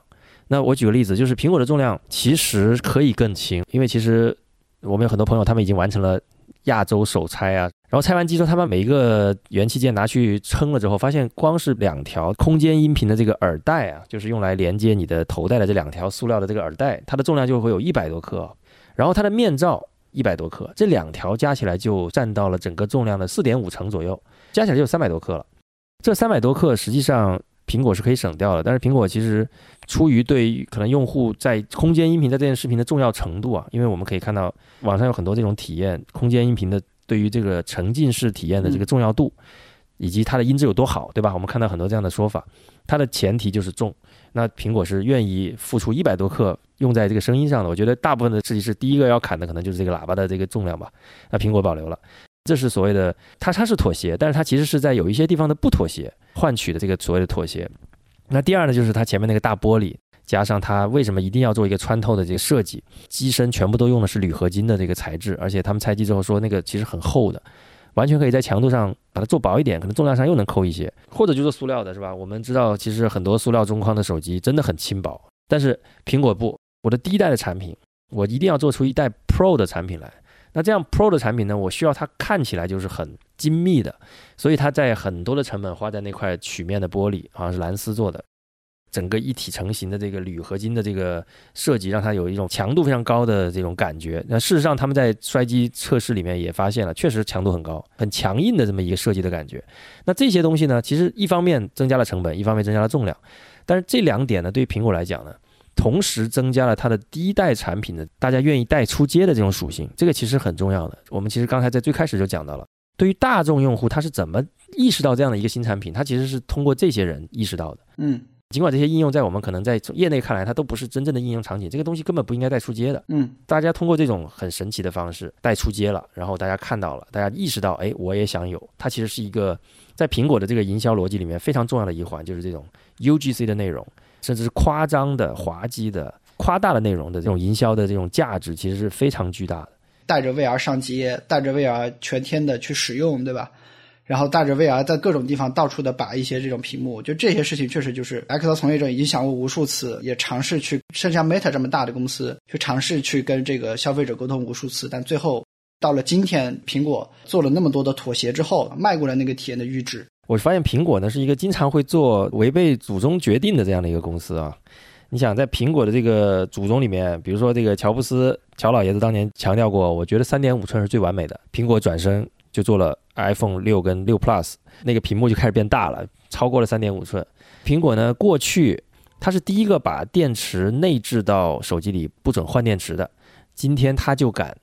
S2: 那我举个例子，就是苹果的重量其实可以更轻，因为其实我们有很多朋友，他们已经完成了亚洲首拆啊，然后拆完机之后，他们每一个元器件拿去称了之后，发现光是两条空间音频的这个耳带啊，就是用来连接你的头戴的这两条塑料的这个耳带，它的重量就会有一百多克，然后它的面罩。一百多克，这两条加起来就占到了整个重量的四点五成左右，加起来就三百多克了。这三百多克实际上苹果是可以省掉的，但是苹果其实出于对可能用户在空间音频在这件视频的重要程度啊，因为我们可以看到网上有很多这种体验空间音频的对于这个沉浸式体验的这个重要度，以及它的音质有多好，对吧？我们看到很多这样的说法，它的前提就是重。那苹果是愿意付出一百多克用在这个声音上的，我觉得大部分的设计师第一个要砍的可能就是这个喇叭的这个重量吧。那苹果保留了，这是所谓的它它是妥协，但是它其实是在有一些地方的不妥协换取的这个所谓的妥协。那第二呢，就是它前面那个大玻璃，加上它为什么一定要做一个穿透的这个设计，机身全部都用的是铝合金的这个材质，而且他们拆机之后说那个其实很厚的。完全可以在强度上把它做薄一点，可能重量上又能扣一些，或者就是塑料的，是吧？我们知道，其实很多塑料中框的手机真的很轻薄，但是苹果不，我的第一代的产品，我一定要做出一代 Pro 的产品来。那这样 Pro 的产品呢，我需要它看起来就是很精密的，所以它在很多的成本花在那块曲面的玻璃，好像是蓝丝做的。整个一体成型的这个铝合金的这个设计，让它有一种强度非常高的这种感觉。那事实上，他们在摔机测试里面也发现了，确实强度很高，很强硬的这么一个设计的感觉。那这些东西呢，其实一方面增加了成本，一方面增加了重量。但是这两点呢，对于苹果来讲呢，同时增加了它的第一代产品的大家愿意带出街的这种属性，这个其实很重要的。我们其实刚才在最开始就讲到了，对于大众用户，他是怎么意识到这样的一个新产品？他其实是通过这些人意识到的。
S1: 嗯
S2: 尽管这些应用在我们可能在业内看来，它都不是真正的应用场景，这个东西根本不应该带出街的。
S1: 嗯
S2: 大家通过这种很神奇的方式带出街了，然后大家看到了，大家意识到，哎，我也想有。它其实是一个在苹果的这个营销逻辑里面非常重要的一环，就是这种 UGC 的内容，甚至是夸张的、滑稽的、夸大的内容的这种营销的这种价值，其实是非常巨大的。
S1: 带着 VR 上街，带着 VR 全天的去使用，对吧？然后带着 VR 在各种地方到处的摆一些这种屏幕，就这些事情确实就是 X 从业者已经想过无数次，也尝试去，甚至像 Meta 这么大的公司，去尝试去跟这个消费者沟通无数次，但最后到了今天，苹果做了那么多的妥协之后，迈过了那个体验的阈值。
S2: 我发现苹果呢是一个经常会做违背祖宗决定的这样的一个公司啊。你想在苹果的这个祖宗里面，比如说这个乔布斯乔老爷子当年强调过，我觉得三点五寸是最完美的。苹果转身就做了 iPhone 六跟六 Plus，那个屏幕就开始变大了，超过了三点五寸。苹果呢过去它是第一个把电池内置到手机里不准换电池的，今天它就敢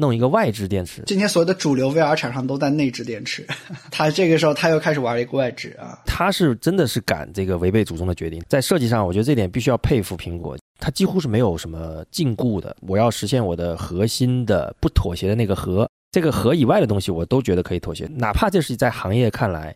S2: 弄一个外置电池。
S1: 今天所有的主流 VR 厂商都在内置电池，[laughs] 他这个时候他又开始玩一个外置啊。
S2: 他是真的是敢这个违背祖宗的决定，在设计上，我觉得这点必须要佩服苹果，它几乎是没有什么禁锢的。我要实现我的核心的不妥协的那个核，这个核以外的东西我都觉得可以妥协，哪怕这是在行业看来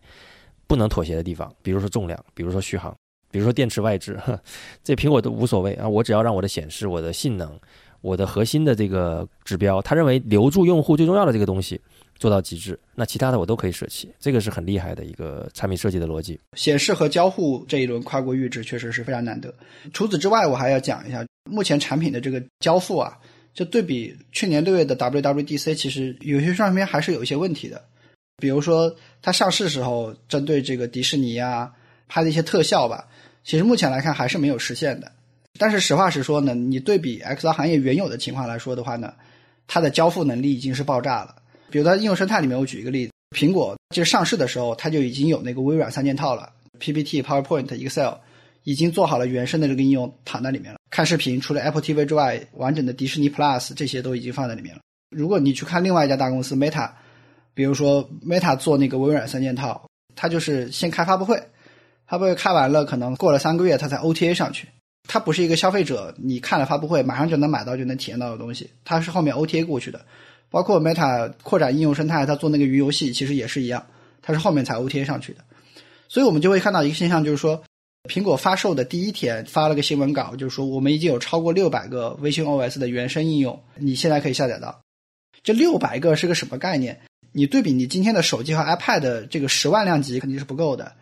S2: 不能妥协的地方，比如说重量，比如说续航，比如说电池外置，呵 [laughs] 这苹果都无所谓啊，我只要让我的显示、我的性能、我的核心的这个指标，他认为留住用户最重要的这个东西。做到极致，那其他的我都可以舍弃，这个是很厉害的一个产品设计的逻辑。
S1: 显示和交互这一轮跨国预制确实是非常难得。除此之外，我还要讲一下目前产品的这个交付啊，就对比去年六月的 WWDC，其实有些上面还是有一些问题的。比如说它上市时候针对这个迪士尼啊拍的一些特效吧，其实目前来看还是没有实现的。但是实话实说呢，你对比 XR 行业原有的情况来说的话呢，它的交付能力已经是爆炸了。比如在应用生态里面，我举一个例子，苹果就上市的时候，它就已经有那个微软三件套了，PPT、PowerPoint、Excel，已经做好了原生的这个应用躺在里面了。看视频，除了 Apple TV 之外，完整的迪士尼 Plus 这些都已经放在里面了。如果你去看另外一家大公司 Meta，比如说 Meta 做那个微软三件套，它就是先开发布会，发布会开完了，可能过了三个月，它才 OTA 上去。它不是一个消费者，你看了发布会马上就能买到就能体验到的东西，它是后面 OTA 过去的。包括 Meta 扩展应用生态，它做那个云游戏其实也是一样，它是后面才 OTA 上去的。所以我们就会看到一个现象，就是说，苹果发售的第一天发了个新闻稿，就是说我们已经有超过六百个微信 OS 的原生应用，你现在可以下载到。这六百个是个什么概念？你对比你今天的手机和 iPad 这个十万量级肯定是不够的。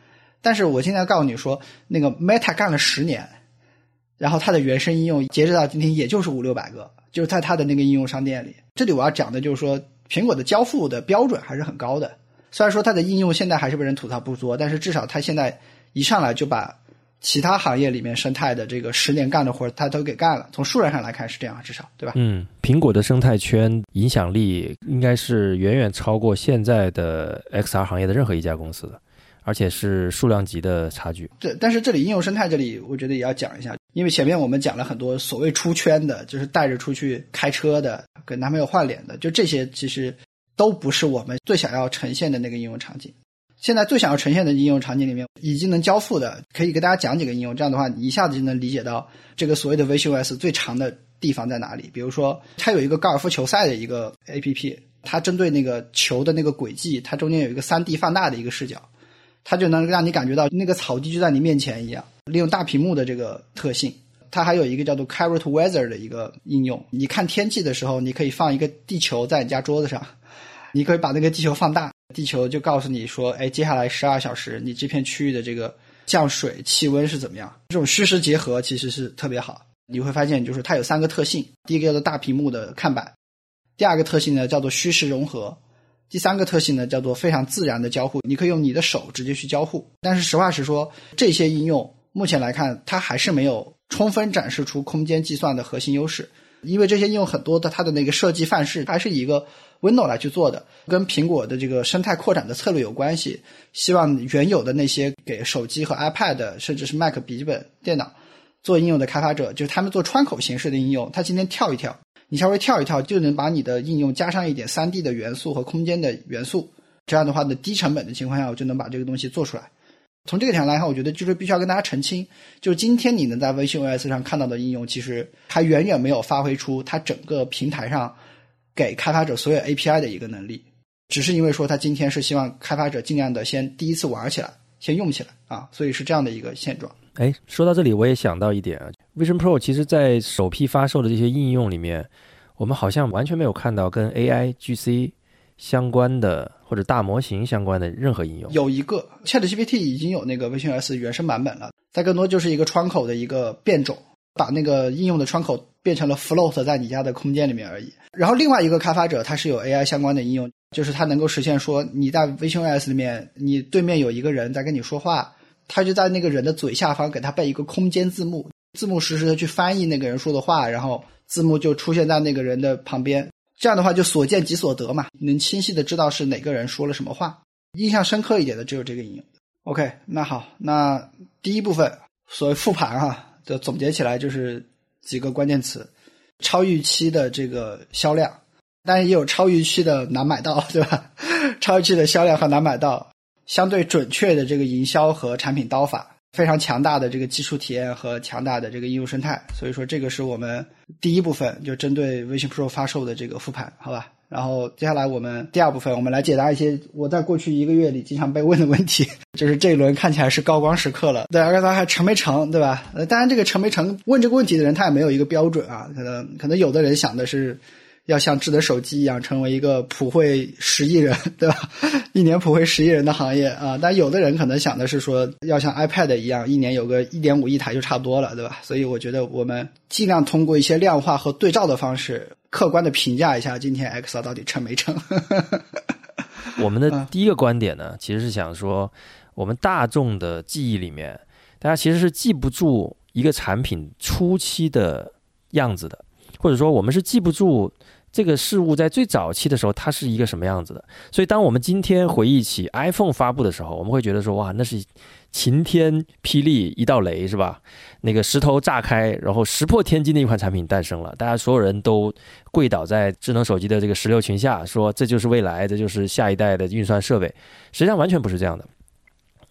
S1: 但是我现在告诉你说，那个 Meta 干了十年，然后它的原生应用截止到今天也就是五六百个，就是在它的那个应用商店里。这里我要讲的就是说，苹果的交付的标准还是很高的。虽然说它的应用现在还是被人吐槽不作，但是至少它现在一上来就把其他行业里面生态的这个十年干的活它都给干了。从数量上来看是这样，至少对吧？
S2: 嗯，苹果的生态圈影响力应该是远远超过现在的 XR 行业的任何一家公司的。而且是数量级的差距。
S1: 对但是这里应用生态这里，我觉得也要讲一下，因为前面我们讲了很多所谓出圈的，就是带着出去开车的，跟男朋友换脸的，就这些其实都不是我们最想要呈现的那个应用场景。现在最想要呈现的应用场景里面，已经能交付的，可以给大家讲几个应用，这样的话你一下子就能理解到这个所谓的 VCOS 最长的地方在哪里。比如说，它有一个高尔夫球赛的一个 APP，它针对那个球的那个轨迹，它中间有一个 3D 放大的一个视角。它就能让你感觉到那个草地就在你面前一样，利用大屏幕的这个特性。它还有一个叫做 Carrot Weather 的一个应用，你看天气的时候，你可以放一个地球在你家桌子上，[laughs] 你可以把那个地球放大，地球就告诉你说，哎，接下来十二小时你这片区域的这个降水、气温是怎么样。这种虚实结合其实是特别好。你会发现，就是它有三个特性：第一个叫做大屏幕的看板，第二个特性呢叫做虚实融合。第三个特性呢，叫做非常自然的交互，你可以用你的手直接去交互。但是实话实说，这些应用目前来看，它还是没有充分展示出空间计算的核心优势。因为这些应用很多的，它的那个设计范式还是以一个 window 来去做的，跟苹果的这个生态扩展的策略有关系。希望原有的那些给手机和 iPad，甚至是 Mac 笔记本电脑做应用的开发者，就是他们做窗口形式的应用，他今天跳一跳，你稍微跳一跳，就能把你的应用加上一点 3D 的元素和空间的元素。这样的话呢，低成本的情况下，我就能把这个东西做出来。从这个点来看，我觉得就是必须要跟大家澄清，就是今天你能在微信 OS 上看到的应用，其实还远远没有发挥出它整个平台上给开发者所有 API 的一个能力。只是因为说它今天是希望开发者尽量的先第一次玩起来，先用起来啊，所以是这样的一个现状。
S2: 哎，说到这里，我也想到一点啊，Vision Pro 其实在首批发售的这些应用里面，我们好像完全没有看到跟 AI GC 相关的。或者大模型相关的任何应用，
S1: 有一个 ChatGPT 已经有那个微信 S 原生版本了，它更多就是一个窗口的一个变种，把那个应用的窗口变成了 float 在你家的空间里面而已。然后另外一个开发者，它是有 AI 相关的应用，就是它能够实现说你在微信 S 里面，你对面有一个人在跟你说话，他就在那个人的嘴下方给他备一个空间字幕，字幕实时的去翻译那个人说的话，然后字幕就出现在那个人的旁边。这样的话就所见即所得嘛，能清晰的知道是哪个人说了什么话。印象深刻一点的只有这个应用。OK，那好，那第一部分所谓复盘哈，就总结起来就是几个关键词：超预期的这个销量，当然也有超预期的难买到，[laughs] 对吧？超预期的销量和难买到，相对准确的这个营销和产品刀法。非常强大的这个技术体验和强大的这个应用生态，所以说这个是我们第一部分就针对微信 Pro 发售的这个复盘，好吧？然后接下来我们第二部分，我们来解答一些我在过去一个月里经常被问的问题，就是这一轮看起来是高光时刻了，对，刚才还成没成，对吧？呃，当然这个成没成，问这个问题的人他也没有一个标准啊，可能可能有的人想的是。要像智能手机一样成为一个普惠十亿人，对吧？[laughs] 一年普惠十亿人的行业啊！但有的人可能想的是说，要像 iPad 一样，一年有个一点五亿台就差不多了，对吧？所以我觉得我们尽量通过一些量化和对照的方式，客观的评价一下今天 X 到底成没成。[laughs]
S2: 我们的第一个观点呢，其实是想说，我们大众的记忆里面，大家其实是记不住一个产品初期的样子的。或者说，我们是记不住这个事物在最早期的时候它是一个什么样子的。所以，当我们今天回忆起 iPhone 发布的时候，我们会觉得说，哇，那是晴天霹雳一道雷，是吧？那个石头炸开，然后石破天惊的一款产品诞生了，大家所有人都跪倒在智能手机的这个石榴裙下，说这就是未来，这就是下一代的运算设备。实际上，完全不是这样的。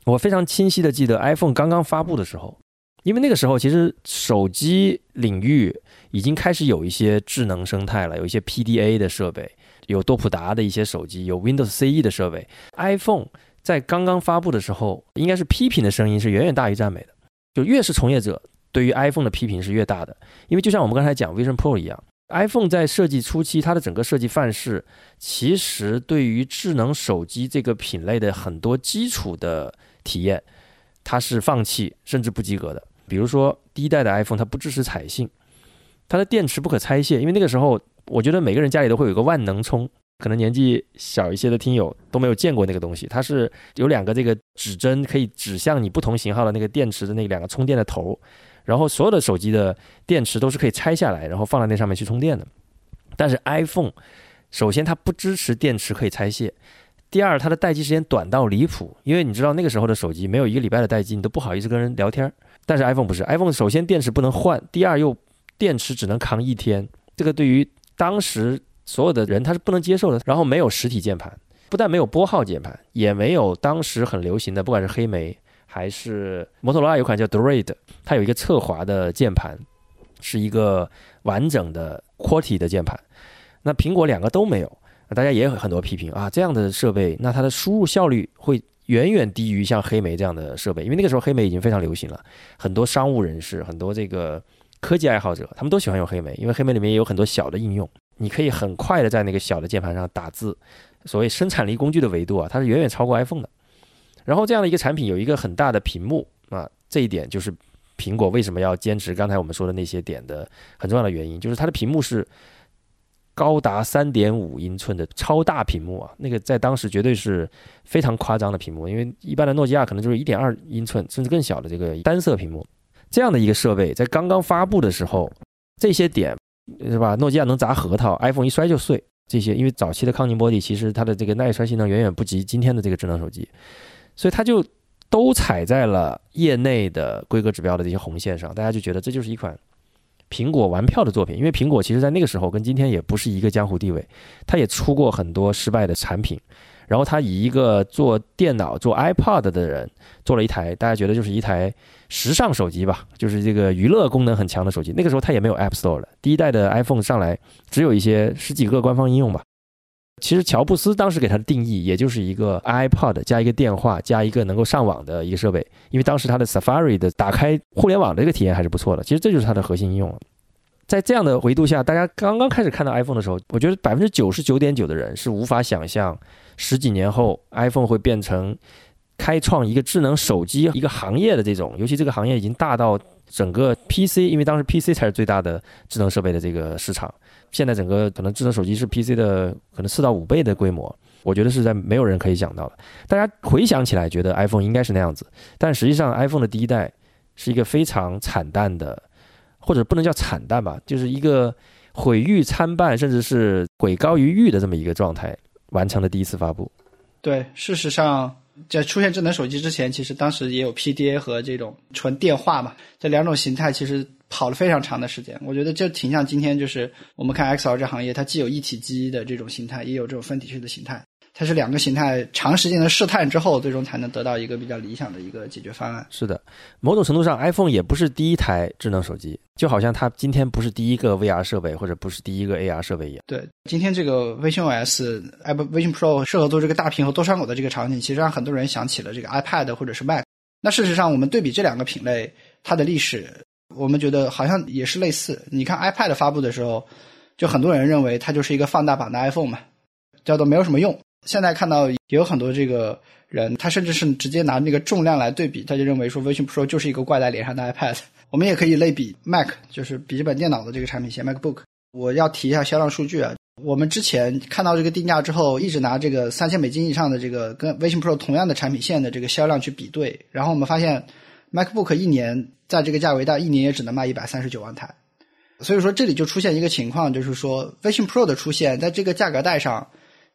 S2: 我非常清晰的记得 iPhone 刚刚发布的时候，因为那个时候其实手机领域。已经开始有一些智能生态了，有一些 PDA 的设备，有多普达的一些手机，有 Windows CE 的设备。iPhone 在刚刚发布的时候，应该是批评的声音是远远大于赞美的。就越是从业者对于 iPhone 的批评是越大的，因为就像我们刚才讲 Vision Pro 一样，iPhone 在设计初期，它的整个设计范式其实对于智能手机这个品类的很多基础的体验，它是放弃甚至不及格的。比如说第一代的 iPhone，它不支持彩信。它的电池不可拆卸，因为那个时候，我觉得每个人家里都会有一个万能充，可能年纪小一些的听友都没有见过那个东西。它是有两个这个指针，可以指向你不同型号的那个电池的那两个充电的头，然后所有的手机的电池都是可以拆下来，然后放在那上面去充电的。但是 iPhone，首先它不支持电池可以拆卸，第二它的待机时间短到离谱，因为你知道那个时候的手机没有一个礼拜的待机，你都不好意思跟人聊天。但是 iPhone 不是，iPhone 首先电池不能换，第二又电池只能扛一天，这个对于当时所有的人他是不能接受的。然后没有实体键盘，不但没有拨号键盘，也没有当时很流行的，不管是黑莓还是摩托罗拉有款叫 Droid，它有一个侧滑的键盘，是一个完整的 QWERTY 的键盘。那苹果两个都没有，大家也有很多批评啊，这样的设备，那它的输入效率会远远低于像黑莓这样的设备，因为那个时候黑莓已经非常流行了，很多商务人士，很多这个。科技爱好者，他们都喜欢用黑莓，因为黑莓里面也有很多小的应用，你可以很快的在那个小的键盘上打字。所谓生产力工具的维度啊，它是远远超过 iPhone 的。然后这样的一个产品有一个很大的屏幕啊，这一点就是苹果为什么要坚持刚才我们说的那些点的很重要的原因，就是它的屏幕是高达三点五英寸的超大屏幕啊，那个在当时绝对是非常夸张的屏幕，因为一般的诺基亚可能就是一点二英寸甚至更小的这个单色屏幕，这样的一个设备在刚刚发布的时候，这些点是吧？诺基亚能砸核桃，iPhone 一摔就碎。这些因为早期的康宁玻璃其实它的这个耐摔性能远远不及今天的这个智能手机，所以它就都踩在了业内的规格指标的这些红线上，大家就觉得这就是一款。苹果玩票的作品，因为苹果其实在那个时候跟今天也不是一个江湖地位，它也出过很多失败的产品，然后它以一个做电脑做 iPad 的人做了一台，大家觉得就是一台时尚手机吧，就是这个娱乐功能很强的手机。那个时候它也没有 App Store 了，第一代的 iPhone 上来只有一些十几个官方应用吧。其实乔布斯当时给它的定义，也就是一个 iPod 加一个电话加一个能够上网的一个设备，因为当时它的 Safari 的打开互联网的这个体验还是不错的。其实这就是它的核心应用了。在这样的维度下，大家刚刚开始看到 iPhone 的时候，我觉得百分之九十九点九的人是无法想象十几年后 iPhone 会变成开创一个智能手机一个行业的这种，尤其这个行业已经大到整个 PC，因为当时 PC 才是最大的智能设备的这个市场。现在整个可能智能手机是 PC 的可能四到五倍的规模，我觉得是在没有人可以想到的。大家回想起来，觉得 iPhone 应该是那样子，但实际上 iPhone 的第一代是一个非常惨淡的，或者不能叫惨淡吧，就是一个毁誉参半，甚至是毁高于誉的这么一个状态完成的第一次发布。
S1: 对，事实上。在出现智能手机之前，其实当时也有 PDA 和这种纯电话嘛，这两种形态其实跑了非常长的时间。我觉得就挺像今天，就是我们看 XR 这行业，它既有一体机的这种形态，也有这种分体式的形态。它是两个形态长时间的试探之后，最终才能得到一个比较理想的一个解决方案。
S2: 是的，某种程度上，iPhone 也不是第一台智能手机，就好像它今天不是第一个 VR 设备，或者不是第一个 AR 设备一样。
S1: 对，今天这个 Vision OS、Apple Vision Pro 适合做这个大屏和多窗口的这个场景，其实让很多人想起了这个 iPad 或者是 Mac。那事实上，我们对比这两个品类，它的历史，我们觉得好像也是类似。你看 iPad 发布的时候，就很多人认为它就是一个放大版的 iPhone 嘛，叫做没有什么用。现在看到也有很多这个人，他甚至是直接拿那个重量来对比，他就认为说 Vision Pro 就是一个挂在脸上的 iPad。[laughs] 我们也可以类比 Mac，就是笔记本电脑的这个产品线 MacBook。我要提一下销量数据啊，我们之前看到这个定价之后，一直拿这个三千美金以上的这个跟 Vision Pro 同样的产品线的这个销量去比对，然后我们发现 MacBook 一年在这个价位带，一年也只能卖一百三十九万台。所以说这里就出现一个情况，就是说 Vision Pro 的出现在这个价格带上。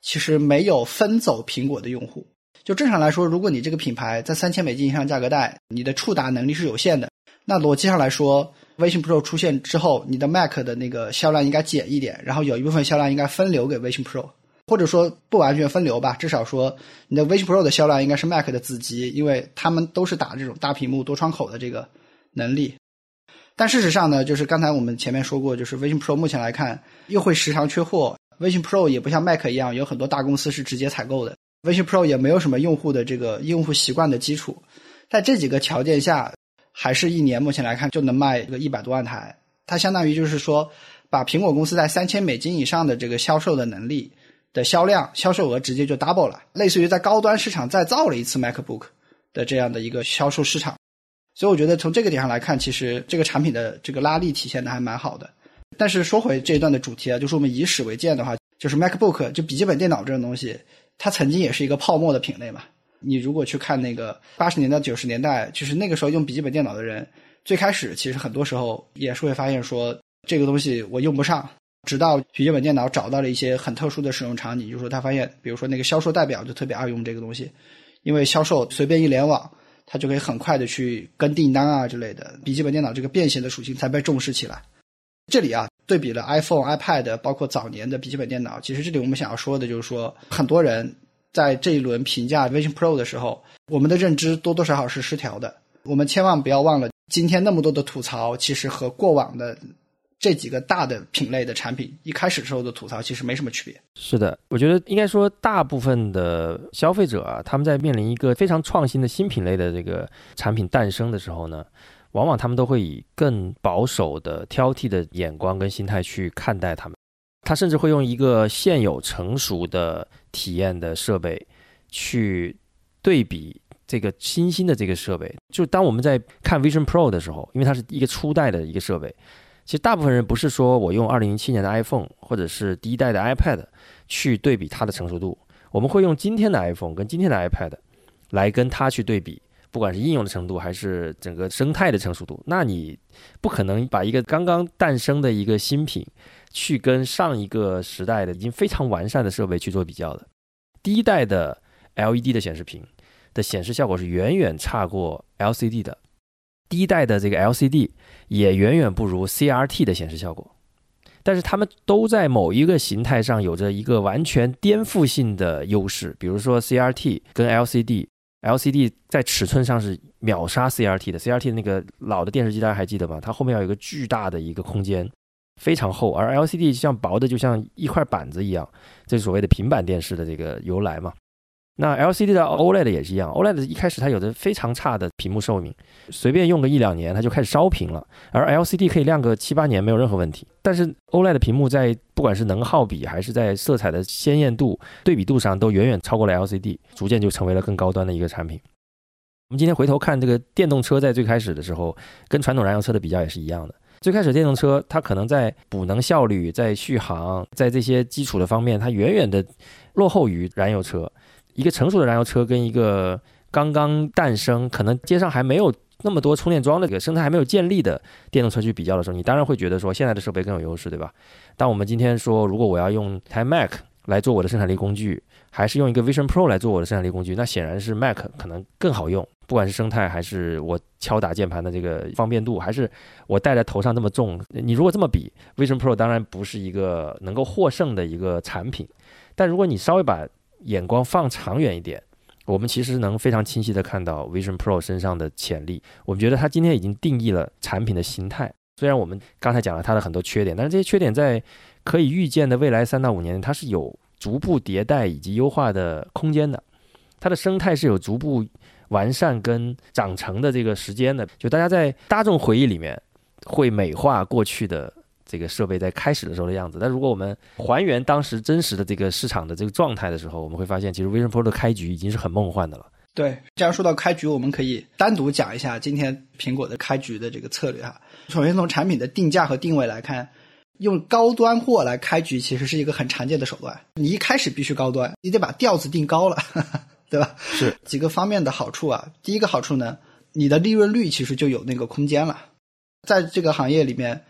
S1: 其实没有分走苹果的用户。就正常来说，如果你这个品牌在三千美金以上价格带，你的触达能力是有限的。那逻辑上来说微信 Pro 出现之后，你的 Mac 的那个销量应该减一点，然后有一部分销量应该分流给微信 Pro，或者说不完全分流吧，至少说你的微信 Pro 的销量应该是 Mac 的子集，因为他们都是打这种大屏幕多窗口的这个能力。但事实上呢，就是刚才我们前面说过，就是微信 Pro 目前来看又会时常缺货。Vision Pro 也不像 Mac 一样，有很多大公司是直接采购的。Vision Pro 也没有什么用户的这个用户习惯的基础，在这几个条件下，还是一年目前来看就能卖一个一百多万台。它相当于就是说，把苹果公司在三千美金以上的这个销售的能力的销量、销售额直接就 double 了，类似于在高端市场再造了一次 MacBook 的这样的一个销售市场。所以我觉得从这个点上来看，其实这个产品的这个拉力体现的还蛮好的。但是说回这一段的主题啊，就是我们以史为鉴的话，就是 MacBook 就笔记本电脑这种东西，它曾经也是一个泡沫的品类嘛。你如果去看那个八十年代、九十年代，就是那个时候用笔记本电脑的人，最开始其实很多时候也是会发现说这个东西我用不上，直到笔记本电脑找到了一些很特殊的使用场景，就是说他发现，比如说那个销售代表就特别爱用这个东西，因为销售随便一联网，他就可以很快的去跟订单啊之类的，笔记本电脑这个便携的属性才被重视起来。这里啊，对比了 iPhone、iPad，包括早年的笔记本电脑。其实这里我们想要说的就是说，很多人在这一轮评价 Vision Pro 的时候，我们的认知多多少少是失调的。我们千万不要忘了，今天那么多的吐槽，其实和过往的这几个大的品类的产品一开始时候的吐槽其实没什么区别。
S2: 是的，我觉得应该说，大部分的消费者啊，他们在面临一个非常创新的新品类的这个产品诞生的时候呢。往往他们都会以更保守的、挑剔的眼光跟心态去看待他们，他甚至会用一个现有成熟的体验的设备去对比这个新兴的这个设备。就当我们在看 Vision Pro 的时候，因为它是一个初代的一个设备，其实大部分人不是说我用二零零七年的 iPhone 或者是第一代的 iPad 去对比它的成熟度，我们会用今天的 iPhone 跟今天的 iPad 来跟它去对比，不管是应用的程度还是整个生态的成熟度。那你不可能把一个刚刚诞生的一个新品去跟上一个时代的已经非常完善的设备去做比较的。第一代的 LED 的显示屏的显示效果是远远差过 LCD 的。第一代的这个 LCD 也远远不如 CRT 的显示效果，但是它们都在某一个形态上有着一个完全颠覆性的优势。比如说 CRT 跟 LCD LCD 在尺寸上是秒杀 CRT 的。CRT 那个老的电视机大家还记得吗？它后面要有一个巨大的一个空间，非常厚，而 LCD 像薄的就像一块板子一样，这是所谓的平板电视的这个由来嘛。那 LCD 的 OLED 也是一样，OLED 一开始它有着非常差的屏幕寿命，随便用个一两年它就开始烧屏了，而 LCD 可以亮个七八年没有任何问题。但是 OLED 屏幕在不管是能耗比还是在色彩的鲜艳度、对比度上都远远超过了 LCD，逐渐就成为了更高端的一个产品。我们今天回头看这个电动车，在最开始的时候跟传统燃油车的比较也是一样的。最开始电动车它可能在补能效率、在续航、在这些基础的方面，它远远的落后于燃油车。一个成熟的燃油车跟一个刚刚诞生、可能街上还没有那么多充电桩的这个生态还没有建立的电动车去比较的时候，你当然会觉得说现在的设备更有优势，对吧？但我们今天说，如果我要用台 Mac 来做我的生产力工具，还是用一个 Vision Pro 来做我的生产力工具，那显然是 Mac 可能更好用，不管是生态，还是我敲打键盘的这个方便度，还是我戴在头上那么重。你如果这么比，Vision Pro 当然不是一个能够获胜的一个产品，但如果你稍微把眼光放长远一点，我们其实能非常清晰的看到 Vision Pro 身上的潜力。我们觉得它今天已经定义了产品的形态。虽然我们刚才讲了它的很多缺点，但是这些缺点在可以预见的未来三到五年，它是有逐步迭代以及优化的空间的。它的生态是有逐步完善跟长成的这个时间的。就大家在大众回忆里面会美化过去的。这个设备在开始的时候的样子，但如果我们还原当时真实的这个市场的这个状态的时候，我们会发现，其实 Vision Pro 的开局已经是很梦幻的了。
S1: 对，既然说到开局，我们可以单独讲一下今天苹果的开局的这个策略哈。首先从产品的定价和定位来看，用高端货来开局其实是一个很常见的手段。你一开始必须高端，你得把调子定高了，[laughs] 对吧？
S2: 是
S1: 几个方面的好处啊。第一个好处呢，你的利润率其实就有那个空间了，在这个行业里面。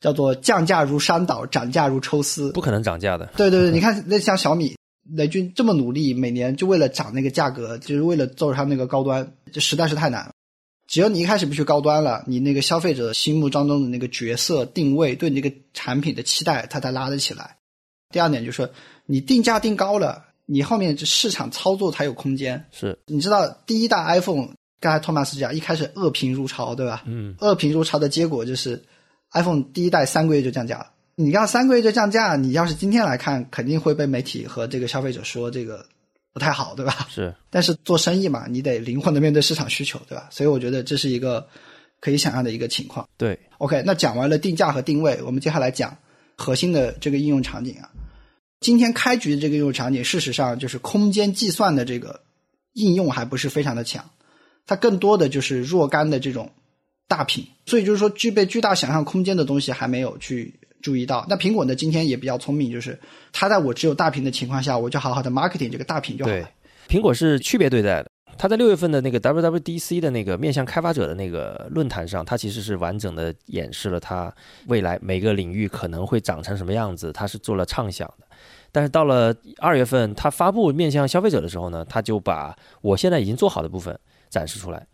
S1: 叫做降价如山倒，涨价如抽丝，
S2: 不可能涨价的。[laughs]
S1: 对对对，你看那像小米，雷军这么努力，每年就为了涨那个价格，就是为了做它那个高端，这实在是太难了。只要你一开始不去高端了，你那个消费者心目当中的那个角色定位，对你这个产品的期待，它才拉得起来。第二点就是说，你定价定高了，你后面这市场操作才有空间。
S2: 是，
S1: 你知道第一代 iPhone，刚才托马斯讲，一开始恶评如潮，对吧？
S2: 嗯，
S1: 恶评如潮的结果就是。iPhone 第一代三个月就降价了，你要三个月就降价，你要是今天来看，肯定会被媒体和这个消费者说这个不太好，对吧？
S2: 是。
S1: 但是做生意嘛，你得灵活的面对市场需求，对吧？所以我觉得这是一个可以想象的一个情况。
S2: 对。
S1: OK，那讲完了定价和定位，我们接下来讲核心的这个应用场景啊。今天开局的这个应用场景，事实上就是空间计算的这个应用还不是非常的强，它更多的就是若干的这种。大屏，所以就是说，具备巨大想象空间的东西还没有去注意到。那苹果呢，今天也比较聪明，就是它在我只有大屏的情况下，我就好好的 marketing 这个大屏就好了。
S2: 苹果是区别对待的。它在六月份的那个 WWDC 的那个面向开发者的那个论坛上，它其实是完整的演示了它未来每个领域可能会长成什么样子，它是做了畅想的。但是到了二月份，它发布面向消费者的时候呢，它就把我现在已经做好的部分展示出来。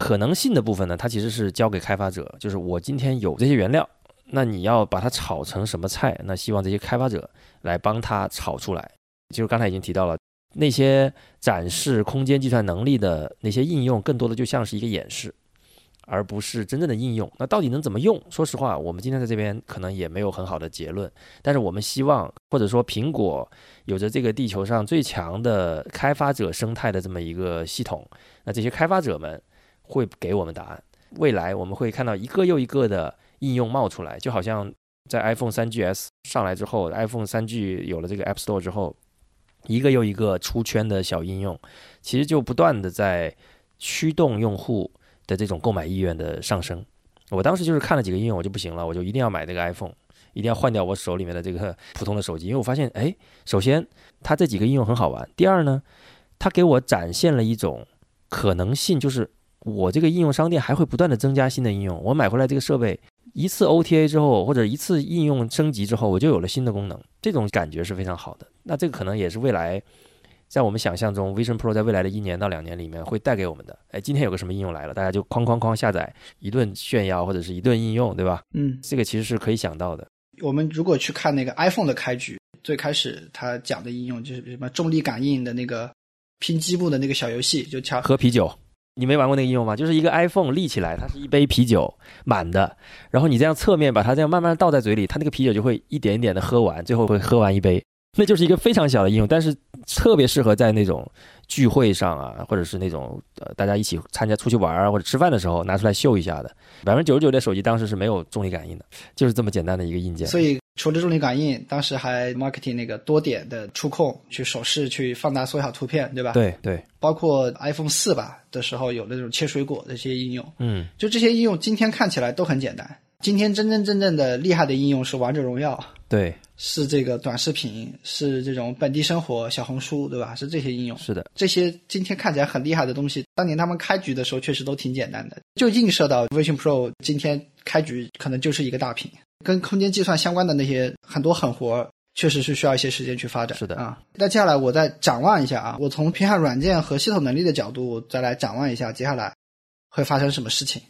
S2: 可能性的部分呢，它其实是交给开发者，就是我今天有这些原料，那你要把它炒成什么菜？那希望这些开发者来帮他炒出来。就是刚才已经提到了，那些展示空间计算能力的那些应用，更多的就像是一个演示，而不是真正的应用。那到底能怎么用？说实话，我们今天在这边可能也没有很好的结论。但是我们希望，或者说苹果有着这个地球上最强的开发者生态的这么一个系统，那这些开发者们。会给我们答案。未来我们会看到一个又一个的应用冒出来，就好像在 iPhone 三 GS 上来之后，iPhone 三 G 有了这个 App Store 之后，一个又一个出圈的小应用，其实就不断的在驱动用户的这种购买意愿的上升。我当时就是看了几个应用，我就不行了，我就一定要买这个 iPhone，一定要换掉我手里面的这个 [laughs] 普通的手机，因为我发现，哎，首先它这几个应用很好玩，第二呢，它给我展现了一种可能性，就是我这个应用商店还会不断的增加新的应用。我买回来这个设备一次 OTA 之后，或者一次应用升级之后，我就有了新的功能，这种感觉是非常好的。那这个可能也是未来。在我们想象中，Vision Pro 在未来的一年到两年里面会带给我们的。哎，今天有个什么应用来了，大家就哐哐哐下载一顿炫耀，或者是一顿应用，对吧？
S1: 嗯，
S2: 这个其实是可以想到的。
S1: 我们如果去看那个 iPhone 的开局，最开始它讲的应用就是什么重力感应的那个拼积木的那个小游戏，就敲
S2: 喝啤酒。你没玩过那个应用吗？就是一个 iPhone 立起来，它是一杯啤酒满的，然后你这样侧面把它这样慢慢倒在嘴里，它那个啤酒就会一点一点的喝完，最后会喝完一杯。那就是一个非常小的应用，但是特别适合在那种聚会上啊，或者是那种呃大家一起参加出去玩啊或者吃饭的时候拿出来秀一下的。百分之九十九的手机当时是没有重力感应的，就是这么简单的一个硬件。
S1: 所以除了重力感应，当时还 marketing 那个多点的触控，去手势去放大缩小图片，对吧？
S2: 对对。
S1: 包括 iPhone 四吧的时候有那种切水果的这些应用，
S2: 嗯，
S1: 就这些应用今天看起来都很简单。今天真真正正的厉害的应用是王者荣耀。
S2: 对。
S1: 是这个短视频，是这种本地生活、小红书，对吧？是这些应用。
S2: 是的，
S1: 这些今天看起来很厉害的东西，当年他们开局的时候确实都挺简单的，就映射到 Vision Pro 今天开局可能就是一个大屏，跟空间计算相关的那些很多狠活，确实是需要一些时间去发展。
S2: 是的
S1: 啊，那接下来我再展望一下啊，我从偏向软件和系统能力的角度再来展望一下接下来会发生什么事情。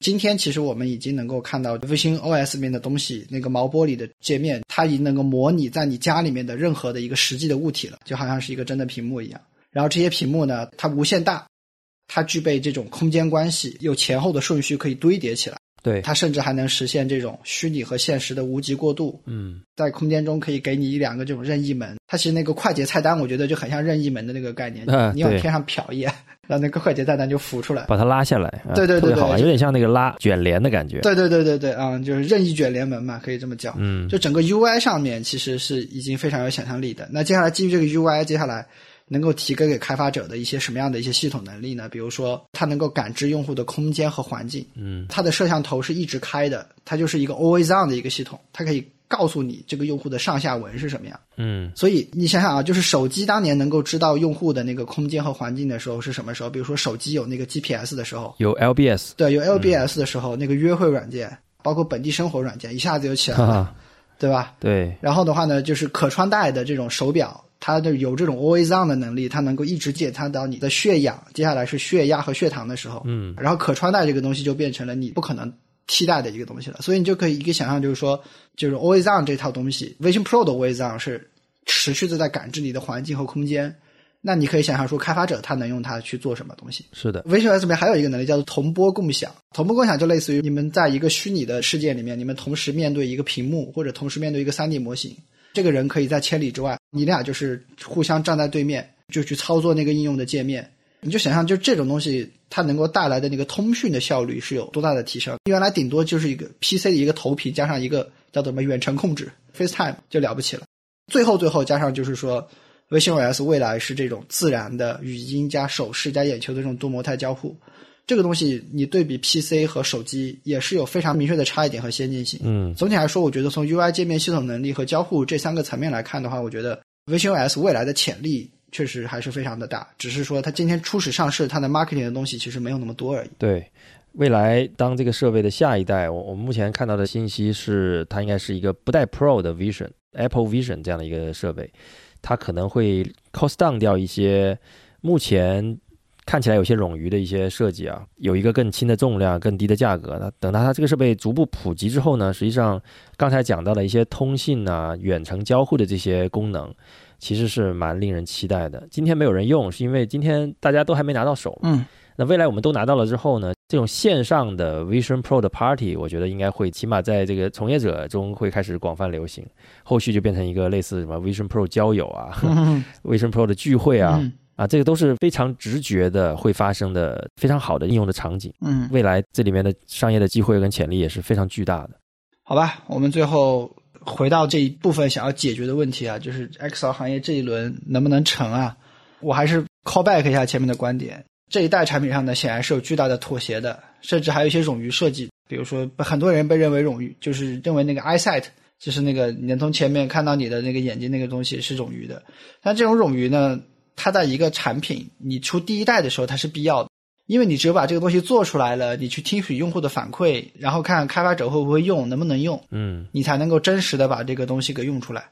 S1: 今天其实我们已经能够看到卫星 OS 里面的东西，那个毛玻璃的界面，它已经能够模拟在你家里面的任何的一个实际的物体了，就好像是一个真的屏幕一样。然后这些屏幕呢，它无限大，它具备这种空间关系，有前后的顺序可以堆叠起来。
S2: 对，
S1: 它甚至还能实现这种虚拟和现实的无极过渡。
S2: 嗯，
S1: 在空间中可以给你一两个这种任意门，它其实那个快捷菜单，我觉得就很像任意门的那个概念。嗯你往天上瞟一眼。[laughs] 让那个快捷菜单就浮出来，
S2: 把它拉下来，
S1: 对对对，
S2: 特别好玩，有点像那个拉卷帘的感觉。
S1: 对对对对对，啊，就是任意卷帘门嘛，可以这么叫。
S2: 嗯，
S1: 就整个 UI 上面其实是已经非常有想象力的。那接下来基于这个 UI，接下来能够提供给开发者的一些什么样的一些系统能力呢？比如说，它能够感知用户的空间和环境。
S2: 嗯，
S1: 它的摄像头是一直开的，它就是一个 Always On 的一个系统，它可以。告诉你这个用户的上下文是什么样，
S2: 嗯，
S1: 所以你想想啊，就是手机当年能够知道用户的那个空间和环境的时候是什么时候？比如说手机有那个 GPS 的时候，
S2: 有 LBS，
S1: 对，有 LBS 的时候，那个约会软件，包括本地生活软件，一下子就起来了，[laughs] 对吧？
S2: 对。
S1: 然后的话呢，就是可穿戴的这种手表，它的有这种 Always On 的能力，它能够一直检测到你的血氧，接下来是血压和血糖的时候，
S2: 嗯，
S1: 然后可穿戴这个东西就变成了你不可能。替代的一个东西了，所以你就可以一个想象，就是说，就是 Always On 这套东西，Vision Pro 的 Always On 是持续的在感知你的环境和空间。那你可以想象说，开发者他能用它去做什么东西？
S2: 是的
S1: ，Vision OS 里面还有一个能力叫做同波共享。同波共享就类似于你们在一个虚拟的世界里面，你们同时面对一个屏幕，或者同时面对一个 3D 模型，这个人可以在千里之外，你俩就是互相站在对面，就去操作那个应用的界面。你就想象，就这种东西，它能够带来的那个通讯的效率是有多大的提升？原来顶多就是一个 PC 的一个投屏，加上一个叫什么远程控制 [laughs] FaceTime 就了不起了。最后最后加上就是说，微信 OS 未来是这种自然的语音加手势加眼球的这种多模态交互。这个东西你对比 PC 和手机也是有非常明确的差异点和先进性。
S2: 嗯，
S1: 总体来说，我觉得从 UI 界面、系统能力和交互这三个层面来看的话，我觉得 VisionOS 未来的潜力。确实还是非常的大，只是说它今天初始上市，它的 marketing 的东西其实没有那么多而已。
S2: 对，未来当这个设备的下一代，我我们目前看到的信息是，它应该是一个不带 Pro 的 Vision Apple Vision 这样的一个设备，它可能会 cost down 掉一些目前看起来有些冗余的一些设计啊，有一个更轻的重量、更低的价格。那等到它这个设备逐步普及之后呢，实际上刚才讲到的一些通信啊、远程交互的这些功能。其实是蛮令人期待的。今天没有人用，是因为今天大家都还没拿到手。
S1: 嗯，
S2: 那未来我们都拿到了之后呢，这种线上的 Vision Pro 的 Party，我觉得应该会起码在这个从业者中会开始广泛流行。后续就变成一个类似什么 Vision Pro 交友啊，[laughs] Vision Pro 的聚会啊，啊，这个都是非常直觉的会发生的非常好的应用的场景。
S1: 嗯，
S2: 未来这里面的商业的机会跟潜力也是非常巨大的。
S1: 好吧，我们最后。回到这一部分想要解决的问题啊，就是 XR 行业这一轮能不能成啊？我还是 call back 一下前面的观点，这一代产品上呢，显然是有巨大的妥协的，甚至还有一些冗余设计。比比如说很多人被认为冗余，就是认为那个 eyesight 就是那个能从前面看到你的那个眼睛那个东西是冗余的。但这种冗余呢，它在一个产品你出第一代的时候它是必要的，因为你只有把这个东西做出来了，你去听取用户的反馈，然后看开发者会不会用，能不能用，
S2: 嗯
S1: 你才能够真实的把这个东西给用出来。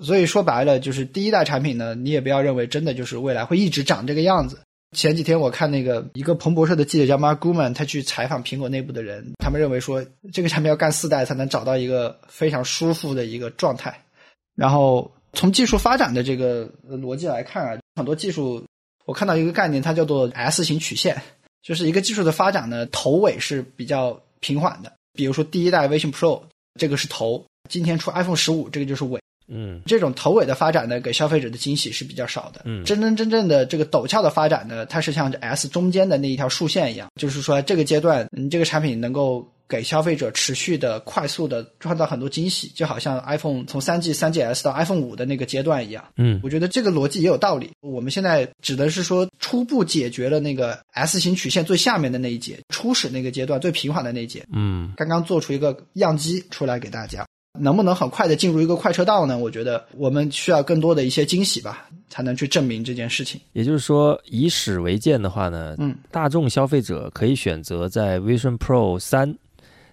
S1: 所以说白了，就是第一代产品呢，你也不要认为真的就是未来会一直长这个样子。前几天我看那个一个彭博社的记者叫 Mark Gurman，他去采访苹果内部的人，他们认为说这个产品要干四代才能找到一个非常舒服的一个状态。然后从技术发展的这个呃逻辑来看啊，很多技术我看到一个概念，它叫做 S 型曲线，就是一个技术的发展呢，头尾是比较平缓的。比如说第一代 Vision Pro 这个是头，今天出 iPhone 十五这个就是尾。
S2: 嗯
S1: 这种头尾的发展呢，给消费者的惊喜是比较少的。
S2: 嗯
S1: 真真正正的这个陡峭的发展呢，它是像这 S 中间的那一条竖线一样，就是说这个阶段，你这个产品能够给消费者持续的、快速的创造很多惊喜，就好像 iPhone 从三 G、三 GS 到 iPhone 五的那个阶段一样。
S2: 嗯
S1: 我觉得这个逻辑也有道理。我们现在指的是说，初步解决了那个 S 型曲线最下面的那一节，初始那个阶段最平缓的那一节，
S2: 嗯
S1: 刚刚做出一个样机出来给大家，能不能很快的进入一个快车道呢？我觉得我们需要更多的一些惊喜吧，才能去证明这件事情。
S2: 也就是说，以史为鉴的话呢，
S1: 嗯，
S2: 大众消费者可以选择在 Vision Pro 三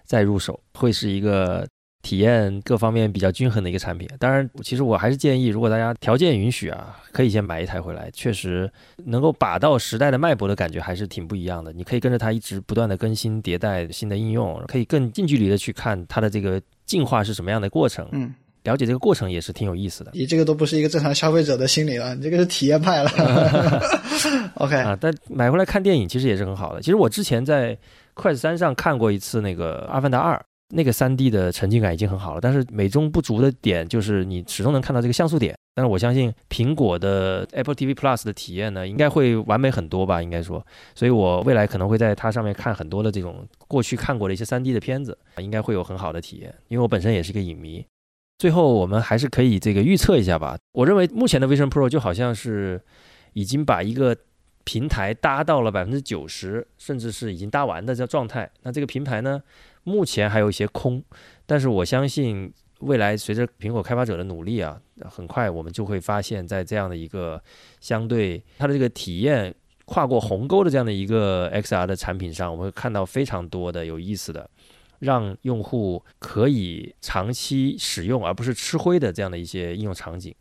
S2: 再入手，会是一个体验各方面比较均衡的一个产品。当然，其实我还是建议，如果大家条件允许啊，可以先买一台回来，确实能够把到时代的脉搏的感觉还是挺不一样的。你可以跟着它一直不断的更新迭代新的应用，可以更近距离的去看它的这个进化是什么样的过程，
S1: 嗯，
S2: 了解这个过程也是挺有意思的。
S1: 你这个都不是一个正常消费者的心理了，你这个是体验派了。[laughs] OK，
S2: 啊，但买回来看电影其实也是很好的。其实我之前在快三上看过一次那个《阿凡达二》，那个三 D 的沉浸感已经很好了，但是美中不足的点就是你始终能看到这个像素点。但是我相信苹果的 Apple TV Plus 的体验呢，应该会完美很多吧，应该说。所以我未来可能会在它上面看很多的这种过去看过的一些三 D 的片子，应该会有很好的体验。因为我本身也是一个影迷。最后我们还是可以这个预测一下吧。我认为目前的 Vision Pro 就好像是已经把一个平台搭到了百分之九十，甚至是已经搭完的这状态。那这个平台呢，目前还有一些空，但是我相信未来随着苹果开发者的努力啊，很快我们就会发现，在这样的一个相对它的这个体验跨过鸿沟的这样的一个 XR 的产品上，我们会看到非常多的有意思的。让用户可以长期使用，而不是吃灰的这样的一些应用场景。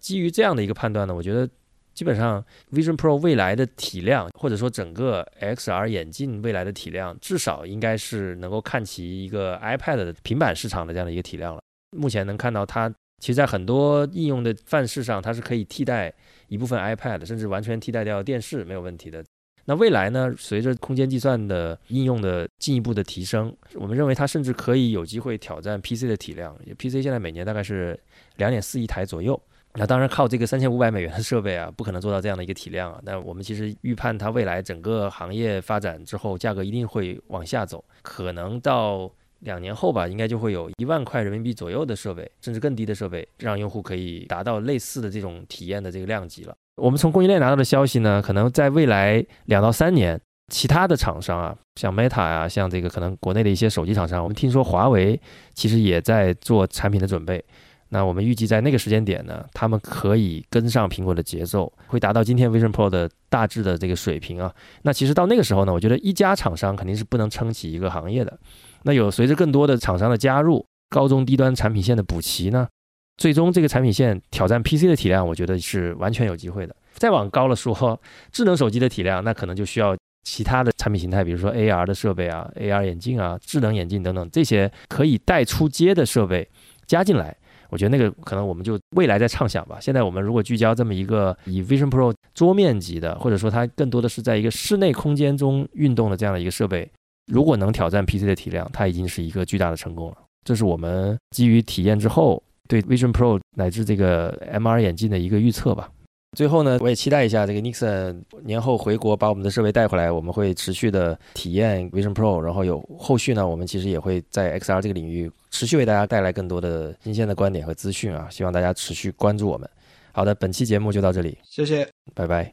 S2: 基于这样的一个判断呢，我觉得基本上 Vision Pro 未来的体量，或者说整个 XR 眼镜未来的体量，至少应该是能够看齐一个 iPad 的平板市场的这样的一个体量了。目前能看到它，其实在很多应用的范式上，它是可以替代一部分 iPad，甚至完全替代掉电视没有问题的。那未来呢？随着空间计算的应用的进一步的提升，我们认为它甚至可以有机会挑战 PC 的体量。PC 现在每年大概是两点四亿台左右。那当然靠这个三千五百美元的设备啊，不可能做到这样的一个体量啊。但我们其实预判它未来整个行业发展之后，价格一定会往下走，可能到两年后吧，应该就会有一万块人民币左右的设备，甚至更低的设备，让用户可以达到类似的这种体验的这个量级了。我们从供应链拿到的消息呢，可能在未来两到三年，其他的厂商啊，像 Meta 啊，像这个可能国内的一些手机厂商，我们听说华为其实也在做产品的准备。那我们预计在那个时间点呢，他们可以跟上苹果的节奏，会达到今天 Vision Pro 的大致的这个水平啊。那其实到那个时候呢，我觉得一家厂商肯定是不能撑起一个行业的。那有随着更多的厂商的加入，高中低端产品线的补齐呢，最终这个产品线挑战 PC 的体量，我觉得是完全有机会的。再往高了说，智能手机的体量，那可能就需要其他的产品形态，比如说 AR 的设备啊、AR 眼镜啊、智能眼镜等等这些可以带出街的设备加进来。我觉得那个可能我们就未来在畅想吧。现在我们如果聚焦这么一个以 Vision Pro 桌面级的，或者说它更多的是在一个室内空间中运动的这样的一个设备，如果能挑战 PC 的体量，它已经是一个巨大的成功了。这是我们基于体验之后对 Vision Pro 乃至这个 MR 眼镜的一个预测吧。最后呢，我也期待一下这个 Nixon 年后回国把我们的设备带回来，我们会持续的体验 Vision Pro，然后有后续呢，我们其实也会在 XR 这个领域持续为大家带来更多的新鲜的观点和资讯啊，希望大家持续关注我们。好的，本期节目就到这里，
S1: 谢谢。
S2: 拜拜。